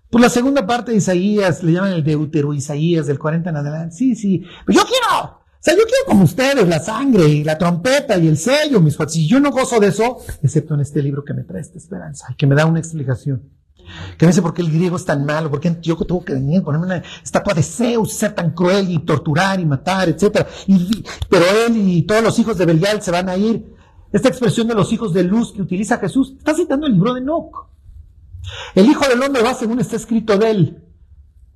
Por la segunda parte de Isaías, le llaman el Deutero Isaías, del 40 en adelante. Sí, sí. Pero yo quiero, o sea, yo quiero como ustedes, la sangre y la trompeta y el sello, mis cuates. Y yo no gozo de eso, excepto en este libro que me trae esta esperanza y que me da una explicación. Que me dice por qué el griego es tan malo, por qué yo tengo que venir, ponerme una estatua de Zeus, ser tan cruel y torturar y matar. Y, pero él y todos los hijos de Belial se van a ir. Esta expresión de los hijos de luz que utiliza Jesús, está citando el libro de Enoch. El hijo del hombre va según está escrito de él.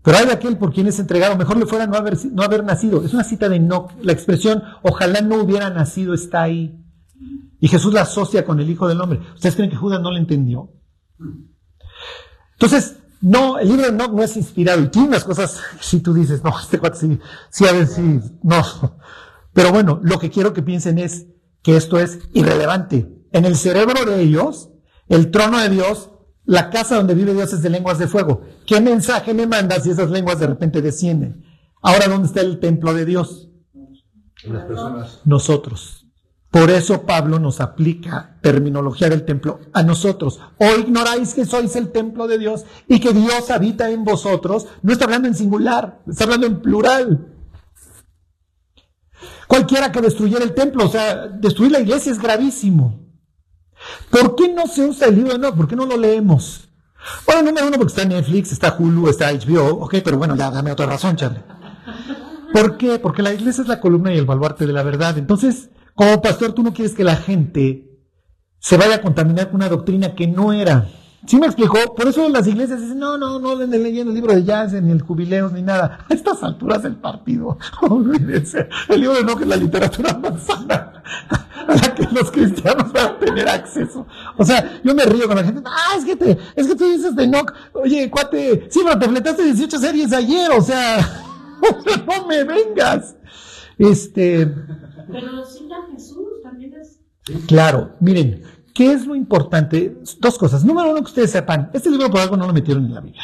Pero hay de aquel por quien es entregado, mejor le fuera no haber, no haber nacido. Es una cita de Enoch. La expresión, ojalá no hubiera nacido, está ahí. Y Jesús la asocia con el Hijo del Hombre. ¿Ustedes creen que Judas no lo entendió? Entonces, no, el libro de Enoch no es inspirado. Y tiene unas cosas, si tú dices, no, este cuate sí, sí, a ver si, no. Pero bueno, lo que quiero que piensen es que esto es irrelevante. En el cerebro de ellos, el trono de Dios la casa donde vive Dios es de lenguas de fuego. ¿Qué mensaje me mandas si esas lenguas de repente descienden? Ahora, ¿dónde está el templo de Dios? Las personas. Nosotros. Por eso Pablo nos aplica terminología del templo a nosotros. O ignoráis que sois el templo de Dios y que Dios habita en vosotros. No está hablando en singular, está hablando en plural. Cualquiera que destruyera el templo, o sea, destruir la iglesia es gravísimo. ¿Por qué no se usa el libro de Enoch? ¿Por qué no lo leemos? Bueno, número uno, porque está Netflix, está Hulu, está HBO, ok, pero bueno, ya dame otra razón, Charlie. ¿Por qué? Porque la iglesia es la columna y el baluarte de la verdad. Entonces, como pastor, tú no quieres que la gente se vaya a contaminar con una doctrina que no era. ¿Sí me explicó? Por eso las iglesias dicen, no, no, no anden leyendo el libro de Jazz, ni el jubileos, ni nada. A estas alturas del partido, olvídense. El libro de Enoch es la literatura más sana a la que los cristianos van a tener acceso. O sea, yo me río con la gente, ah, es que, te, es que tú dices de Enoch, oye, cuate, sí, pero te fletaste 18 series ayer, o sea, no me vengas. Este... Pero cita Jesús, también es... Claro, miren, ¿Qué es lo importante? Dos cosas. Número uno, que ustedes sepan, este libro por algo no lo metieron en la Biblia.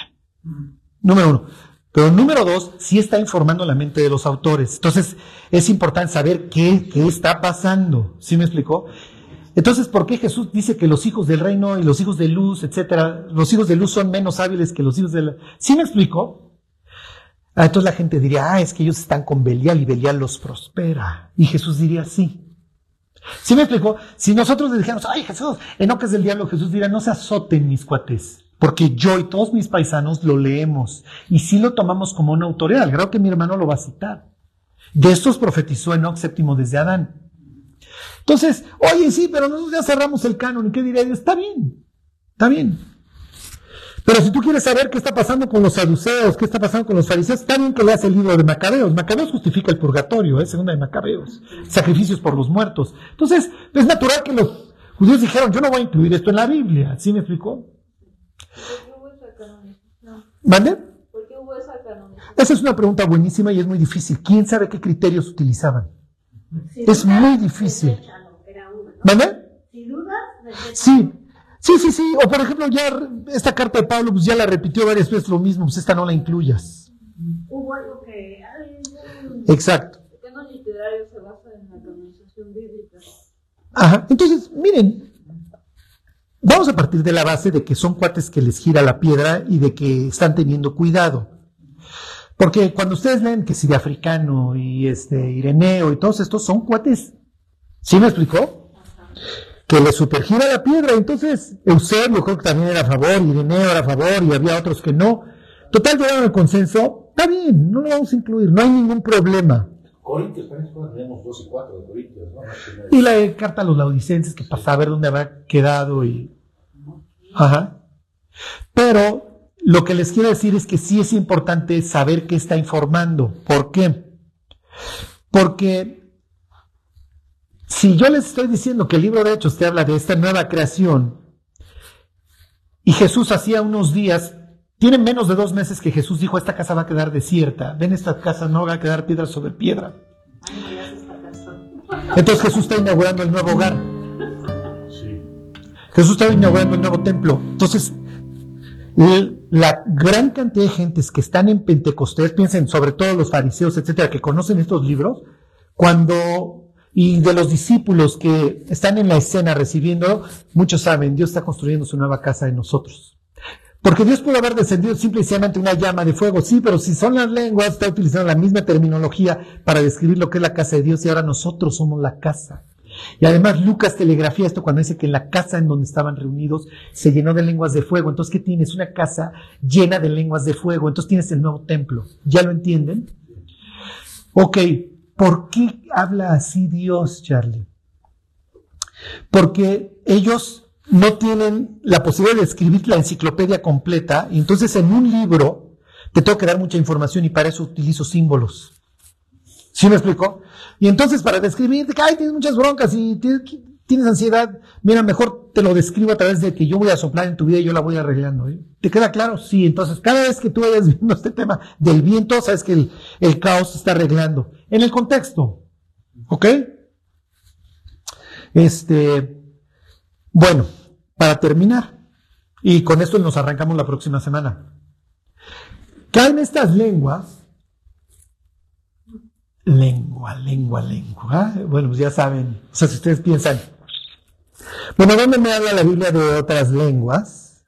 Número uno. Pero número dos, sí está informando la mente de los autores. Entonces, es importante saber qué, qué está pasando. ¿Sí me explicó? Entonces, ¿por qué Jesús dice que los hijos del reino y los hijos de luz, etcétera, los hijos de luz son menos hábiles que los hijos de la... ¿Sí me explicó? Ah, entonces la gente diría, ah, es que ellos están con Belial y Belial los prospera. Y Jesús diría, sí. ¿Sí me explico? Si nosotros le dijéramos, ay Jesús, Enoch es del diablo, Jesús dirá, no se azoten mis cuates, porque yo y todos mis paisanos lo leemos y sí lo tomamos como una autoridad, grado que mi hermano lo va a citar. De estos profetizó Enoch séptimo desde Adán. Entonces, oye, sí, pero nosotros ya cerramos el canon, ¿y qué diré? Está bien, está bien. Pero si tú quieres saber qué está pasando con los saduceos, qué está pasando con los fariseos, también que leas el libro de Macabeos. Macabeos justifica el purgatorio, ¿eh? segunda de Macabeos. Sacrificios por los muertos. Entonces, es natural que los judíos dijeron, yo no voy a incluir esto en la Biblia. ¿Sí me explicó? ¿Mande? ¿Por qué hubo esa Esa es una pregunta buenísima y es muy difícil. ¿Quién sabe qué criterios utilizaban? es muy difícil. ¿Mande? Sí, Sí, sí, sí. O por ejemplo, ya esta carta de Pablo, pues ya la repitió varias veces lo mismo, pues esta no la incluyas. Hubo algo que. Exacto. El canon literario se basa en la canonización bíblica. Ajá. Entonces, miren, vamos a partir de la base de que son cuates que les gira la piedra y de que están teniendo cuidado. Porque cuando ustedes leen que si de africano y este Ireneo y todos estos son cuates. ¿Sí me explicó? Que le supergira la piedra. Entonces, Eusebio creo que también era a favor, Ireneo era a favor, y había otros que no. Total, llegaron al consenso, está bien, no lo vamos a incluir, no hay ningún problema. Corintios, tenemos dos y cuatro de Corintios, ¿no? Y la carta a los laudicenses, que pasa a ver dónde habrá quedado y... Ajá. Pero lo que les quiero decir es que sí es importante saber qué está informando. ¿Por qué? Porque si yo les estoy diciendo que el libro de Hechos te habla de esta nueva creación, y Jesús hacía unos días, tienen menos de dos meses que Jesús dijo, esta casa va a quedar desierta, ven esta casa, no va a quedar piedra sobre piedra. Entonces Jesús está inaugurando el nuevo hogar. Jesús estaba inaugurando el nuevo templo. Entonces, la gran cantidad de gentes que están en Pentecostés, piensen sobre todo los fariseos, etcétera, que conocen estos libros, cuando, y de los discípulos que están en la escena recibiendo, muchos saben, Dios está construyendo su nueva casa en nosotros. Porque Dios puede haber descendido simple y una llama de fuego, sí, pero si son las lenguas, está utilizando la misma terminología para describir lo que es la casa de Dios y ahora nosotros somos la casa. Y además Lucas telegrafía esto cuando dice que en la casa en donde estaban reunidos se llenó de lenguas de fuego. Entonces, ¿qué tienes? Una casa llena de lenguas de fuego. Entonces tienes el nuevo templo. ¿Ya lo entienden? Ok, ¿por qué habla así Dios, Charlie? Porque ellos no tienen la posibilidad de escribir la enciclopedia completa y entonces en un libro te tengo que dar mucha información y para eso utilizo símbolos. ¿Sí me explico? Y entonces para describirte ay, tienes muchas broncas y tienes, ansiedad, mira, mejor te lo describo a través de que yo voy a soplar en tu vida y yo la voy arreglando. ¿eh? ¿Te queda claro? Sí, entonces cada vez que tú vayas viendo este tema del viento, sabes que el, el caos se está arreglando. En el contexto, ¿ok? Este, bueno, para terminar, y con esto nos arrancamos la próxima semana. Caen estas lenguas lengua, lengua, lengua. Bueno, pues ya saben, o sea, si ustedes piensan, bueno, ¿dónde me habla la Biblia de otras lenguas?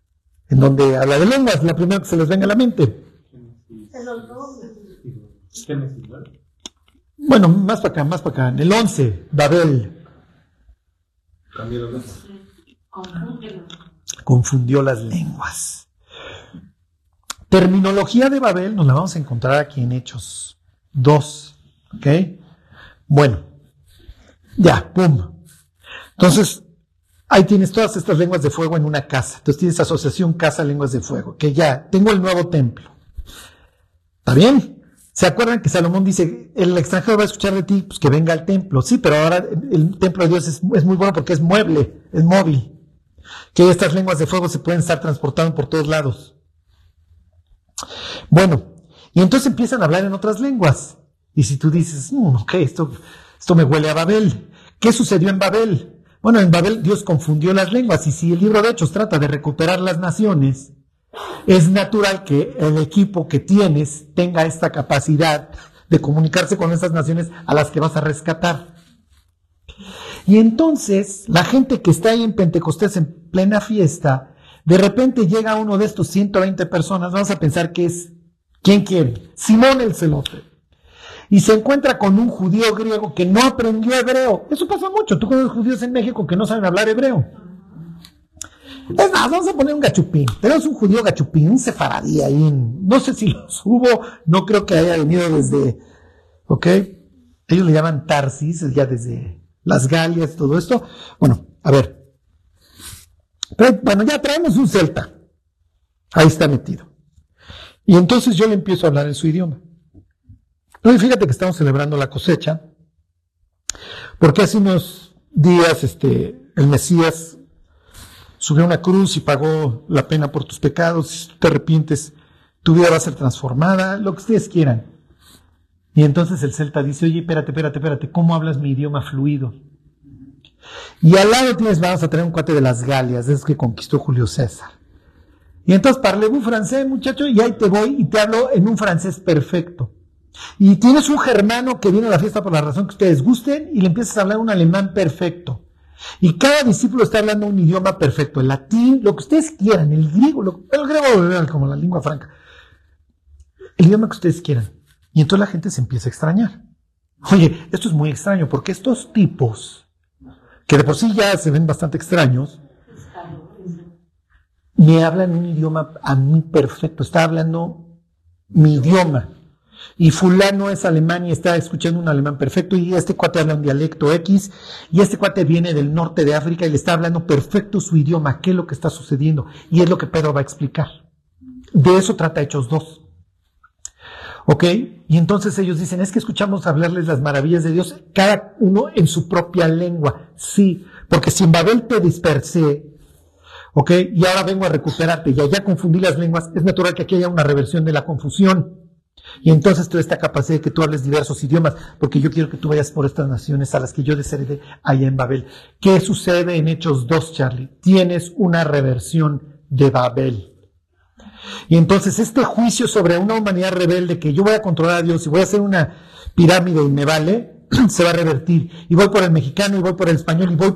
En donde habla de lenguas, la primera que se les venga a la mente. Bueno, más para acá, más para acá. En el 11, Babel. Confundió las lenguas. Terminología de Babel nos la vamos a encontrar aquí en Hechos 2. ¿Ok? Bueno, ya, pum. Entonces, ahí tienes todas estas lenguas de fuego en una casa. Entonces tienes asociación casa lenguas de fuego, que ya, tengo el nuevo templo. ¿Está bien? ¿Se acuerdan que Salomón dice, el extranjero va a escuchar de ti, pues que venga al templo? Sí, pero ahora el templo de Dios es, muy bueno porque es mueble, es móvil. Que estas lenguas de fuego se pueden estar transportando por todos lados. Bueno, y entonces empiezan a hablar en otras lenguas. Y si tú dices, mm, ok, esto, esto me huele a Babel. ¿Qué sucedió en Babel? Bueno, en Babel Dios confundió las lenguas y si el libro de Hechos trata de recuperar las naciones, es natural que el equipo que tienes tenga esta capacidad de comunicarse con esas naciones a las que vas a rescatar. Y entonces la gente que está ahí en Pentecostés en plena fiesta, de repente llega uno de estos 120 personas, vamos a pensar que es, ¿quién quiere? Simón el celote y se encuentra con un judío griego que no aprendió hebreo. Eso pasa mucho. Tú conoces judíos en México que no saben hablar hebreo. Es más, vamos a poner un gachupín. Tenemos un judío gachupín, un sefaradí ahí. no sé si los hubo, no creo que haya venido desde, ¿ok? Ellos le llaman Tarsis, ya desde las Galias, todo esto. Bueno, a ver. bueno, ya traemos un celta. Ahí está metido. Y entonces yo le empiezo a hablar en su idioma. No, fíjate que estamos celebrando la cosecha, porque hace unos días este, el Mesías subió una cruz y pagó la pena por tus pecados. Si tú te arrepientes, tu vida va a ser transformada, lo que ustedes quieran. Y entonces el celta dice, oye, espérate, espérate, espérate, ¿cómo hablas mi idioma fluido? Y al lado tienes, vamos a tener un cuate de las Galias, es que conquistó Julio César. Y entonces parle un francés, muchacho, y ahí te voy y te hablo en un francés perfecto. Y tienes un germano que viene a la fiesta por la razón que ustedes gusten y le empiezas a hablar un alemán perfecto. Y cada discípulo está hablando un idioma perfecto, el latín, lo que ustedes quieran, el griego, el griego como la lengua franca, el idioma que ustedes quieran. Y entonces la gente se empieza a extrañar. Oye, esto es muy extraño porque estos tipos, que de por sí ya se ven bastante extraños, me hablan un idioma a mí perfecto, está hablando mi idioma y fulano es alemán y está escuchando un alemán perfecto y este cuate habla un dialecto X y este cuate viene del norte de África y le está hablando perfecto su idioma, qué es lo que está sucediendo y es lo que Pedro va a explicar. De eso trata Hechos 2. ¿Ok? Y entonces ellos dicen, es que escuchamos hablarles las maravillas de Dios, cada uno en su propia lengua. Sí, porque si en Babel te dispersé, ¿ok? Y ahora vengo a recuperarte y allá confundí las lenguas, es natural que aquí haya una reversión de la confusión. Y entonces toda esta capacidad de que tú hables diversos idiomas, porque yo quiero que tú vayas por estas naciones a las que yo desheredé allá en Babel. ¿Qué sucede en Hechos 2, Charlie? Tienes una reversión de Babel. Y entonces este juicio sobre una humanidad rebelde, que yo voy a controlar a Dios y voy a hacer una pirámide y me vale, se va a revertir. Y voy por el mexicano y voy por el español y voy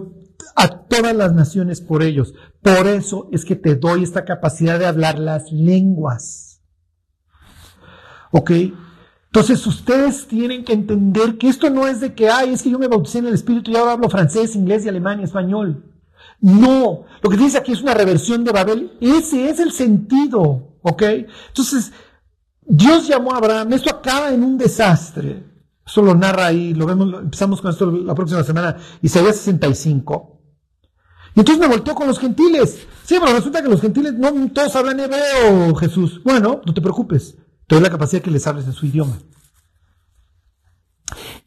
a todas las naciones por ellos. Por eso es que te doy esta capacidad de hablar las lenguas. ¿Ok? Entonces ustedes tienen que entender que esto no es de que, ay, es que yo me bauticé en el Espíritu y ahora hablo francés, inglés y alemán y español. No, lo que dice aquí es una reversión de Babel. Ese es el sentido, ¿ok? Entonces, Dios llamó a Abraham, esto acaba en un desastre. Eso lo narra ahí, lo vemos, empezamos con esto la próxima semana, Isaías 65. Y entonces me volteó con los gentiles. Sí, pero resulta que los gentiles no todos hablan hebreo, Jesús. Bueno, no te preocupes, doy la capacidad que les hables en su idioma.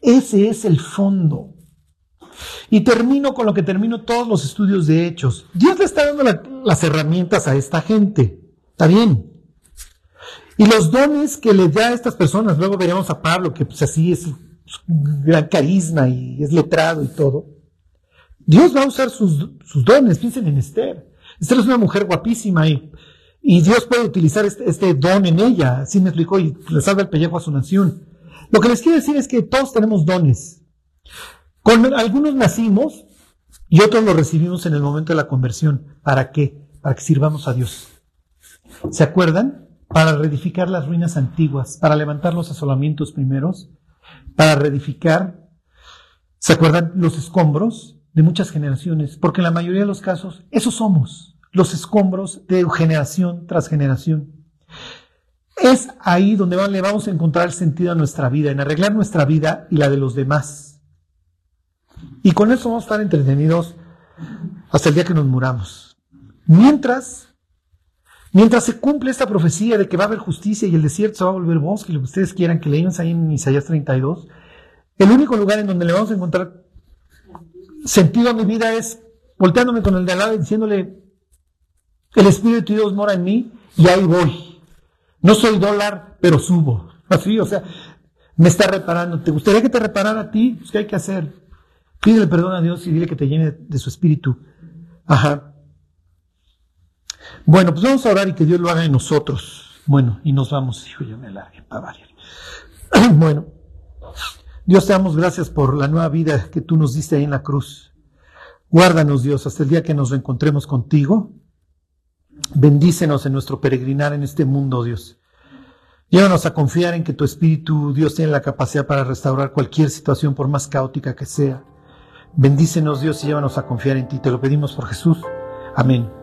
Ese es el fondo. Y termino con lo que termino todos los estudios de hechos. Dios le está dando las herramientas a esta gente. Está bien. Y los dones que le da a estas personas, luego veremos a Pablo, que pues así es gran carisma y es letrado y todo. Dios va a usar sus, dones, piensen en Esther. Esther es una mujer guapísima y, y Dios puede utilizar este, este, don en ella, así me explicó, y le salva el pellejo a su nación. Lo que les quiero decir es que todos tenemos dones. Algunos nacimos y otros los recibimos en el momento de la conversión. ¿Para qué? Para que sirvamos a Dios. ¿Se acuerdan? para reedificar las ruinas antiguas, para levantar los asolamientos primeros, para reedificar, ¿se acuerdan? Los escombros de muchas generaciones, porque en la mayoría de los casos, esos somos, los escombros de generación tras generación. Es ahí donde le vamos a encontrar el sentido a nuestra vida, en arreglar nuestra vida y la de los demás. Y con eso vamos a estar entretenidos hasta el día que nos muramos. Mientras Mientras se cumple esta profecía de que va a haber justicia y el desierto se va a volver bosque, lo que ustedes quieran que leamos ahí en Isaías 32, el único lugar en donde le vamos a encontrar sentido a mi vida es volteándome con el de al lado y diciéndole, el Espíritu de Dios mora en mí y ahí voy. No soy dólar, pero subo. Así, o sea, me está reparando. ¿Te gustaría que te reparara a ti? Pues, ¿Qué hay que hacer? Pídele perdón a Dios y dile que te llene de su espíritu. Ajá. Bueno, pues vamos a orar y que Dios lo haga en nosotros. Bueno, y nos vamos, hijo, yo me alargue para. Bueno, Dios te damos gracias por la nueva vida que tú nos diste ahí en la cruz. Guárdanos, Dios, hasta el día que nos reencontremos contigo. Bendícenos en nuestro peregrinar en este mundo, Dios. Llévanos a confiar en que tu Espíritu, Dios, tiene la capacidad para restaurar cualquier situación, por más caótica que sea. Bendícenos, Dios, y llévanos a confiar en ti. Te lo pedimos por Jesús. Amén.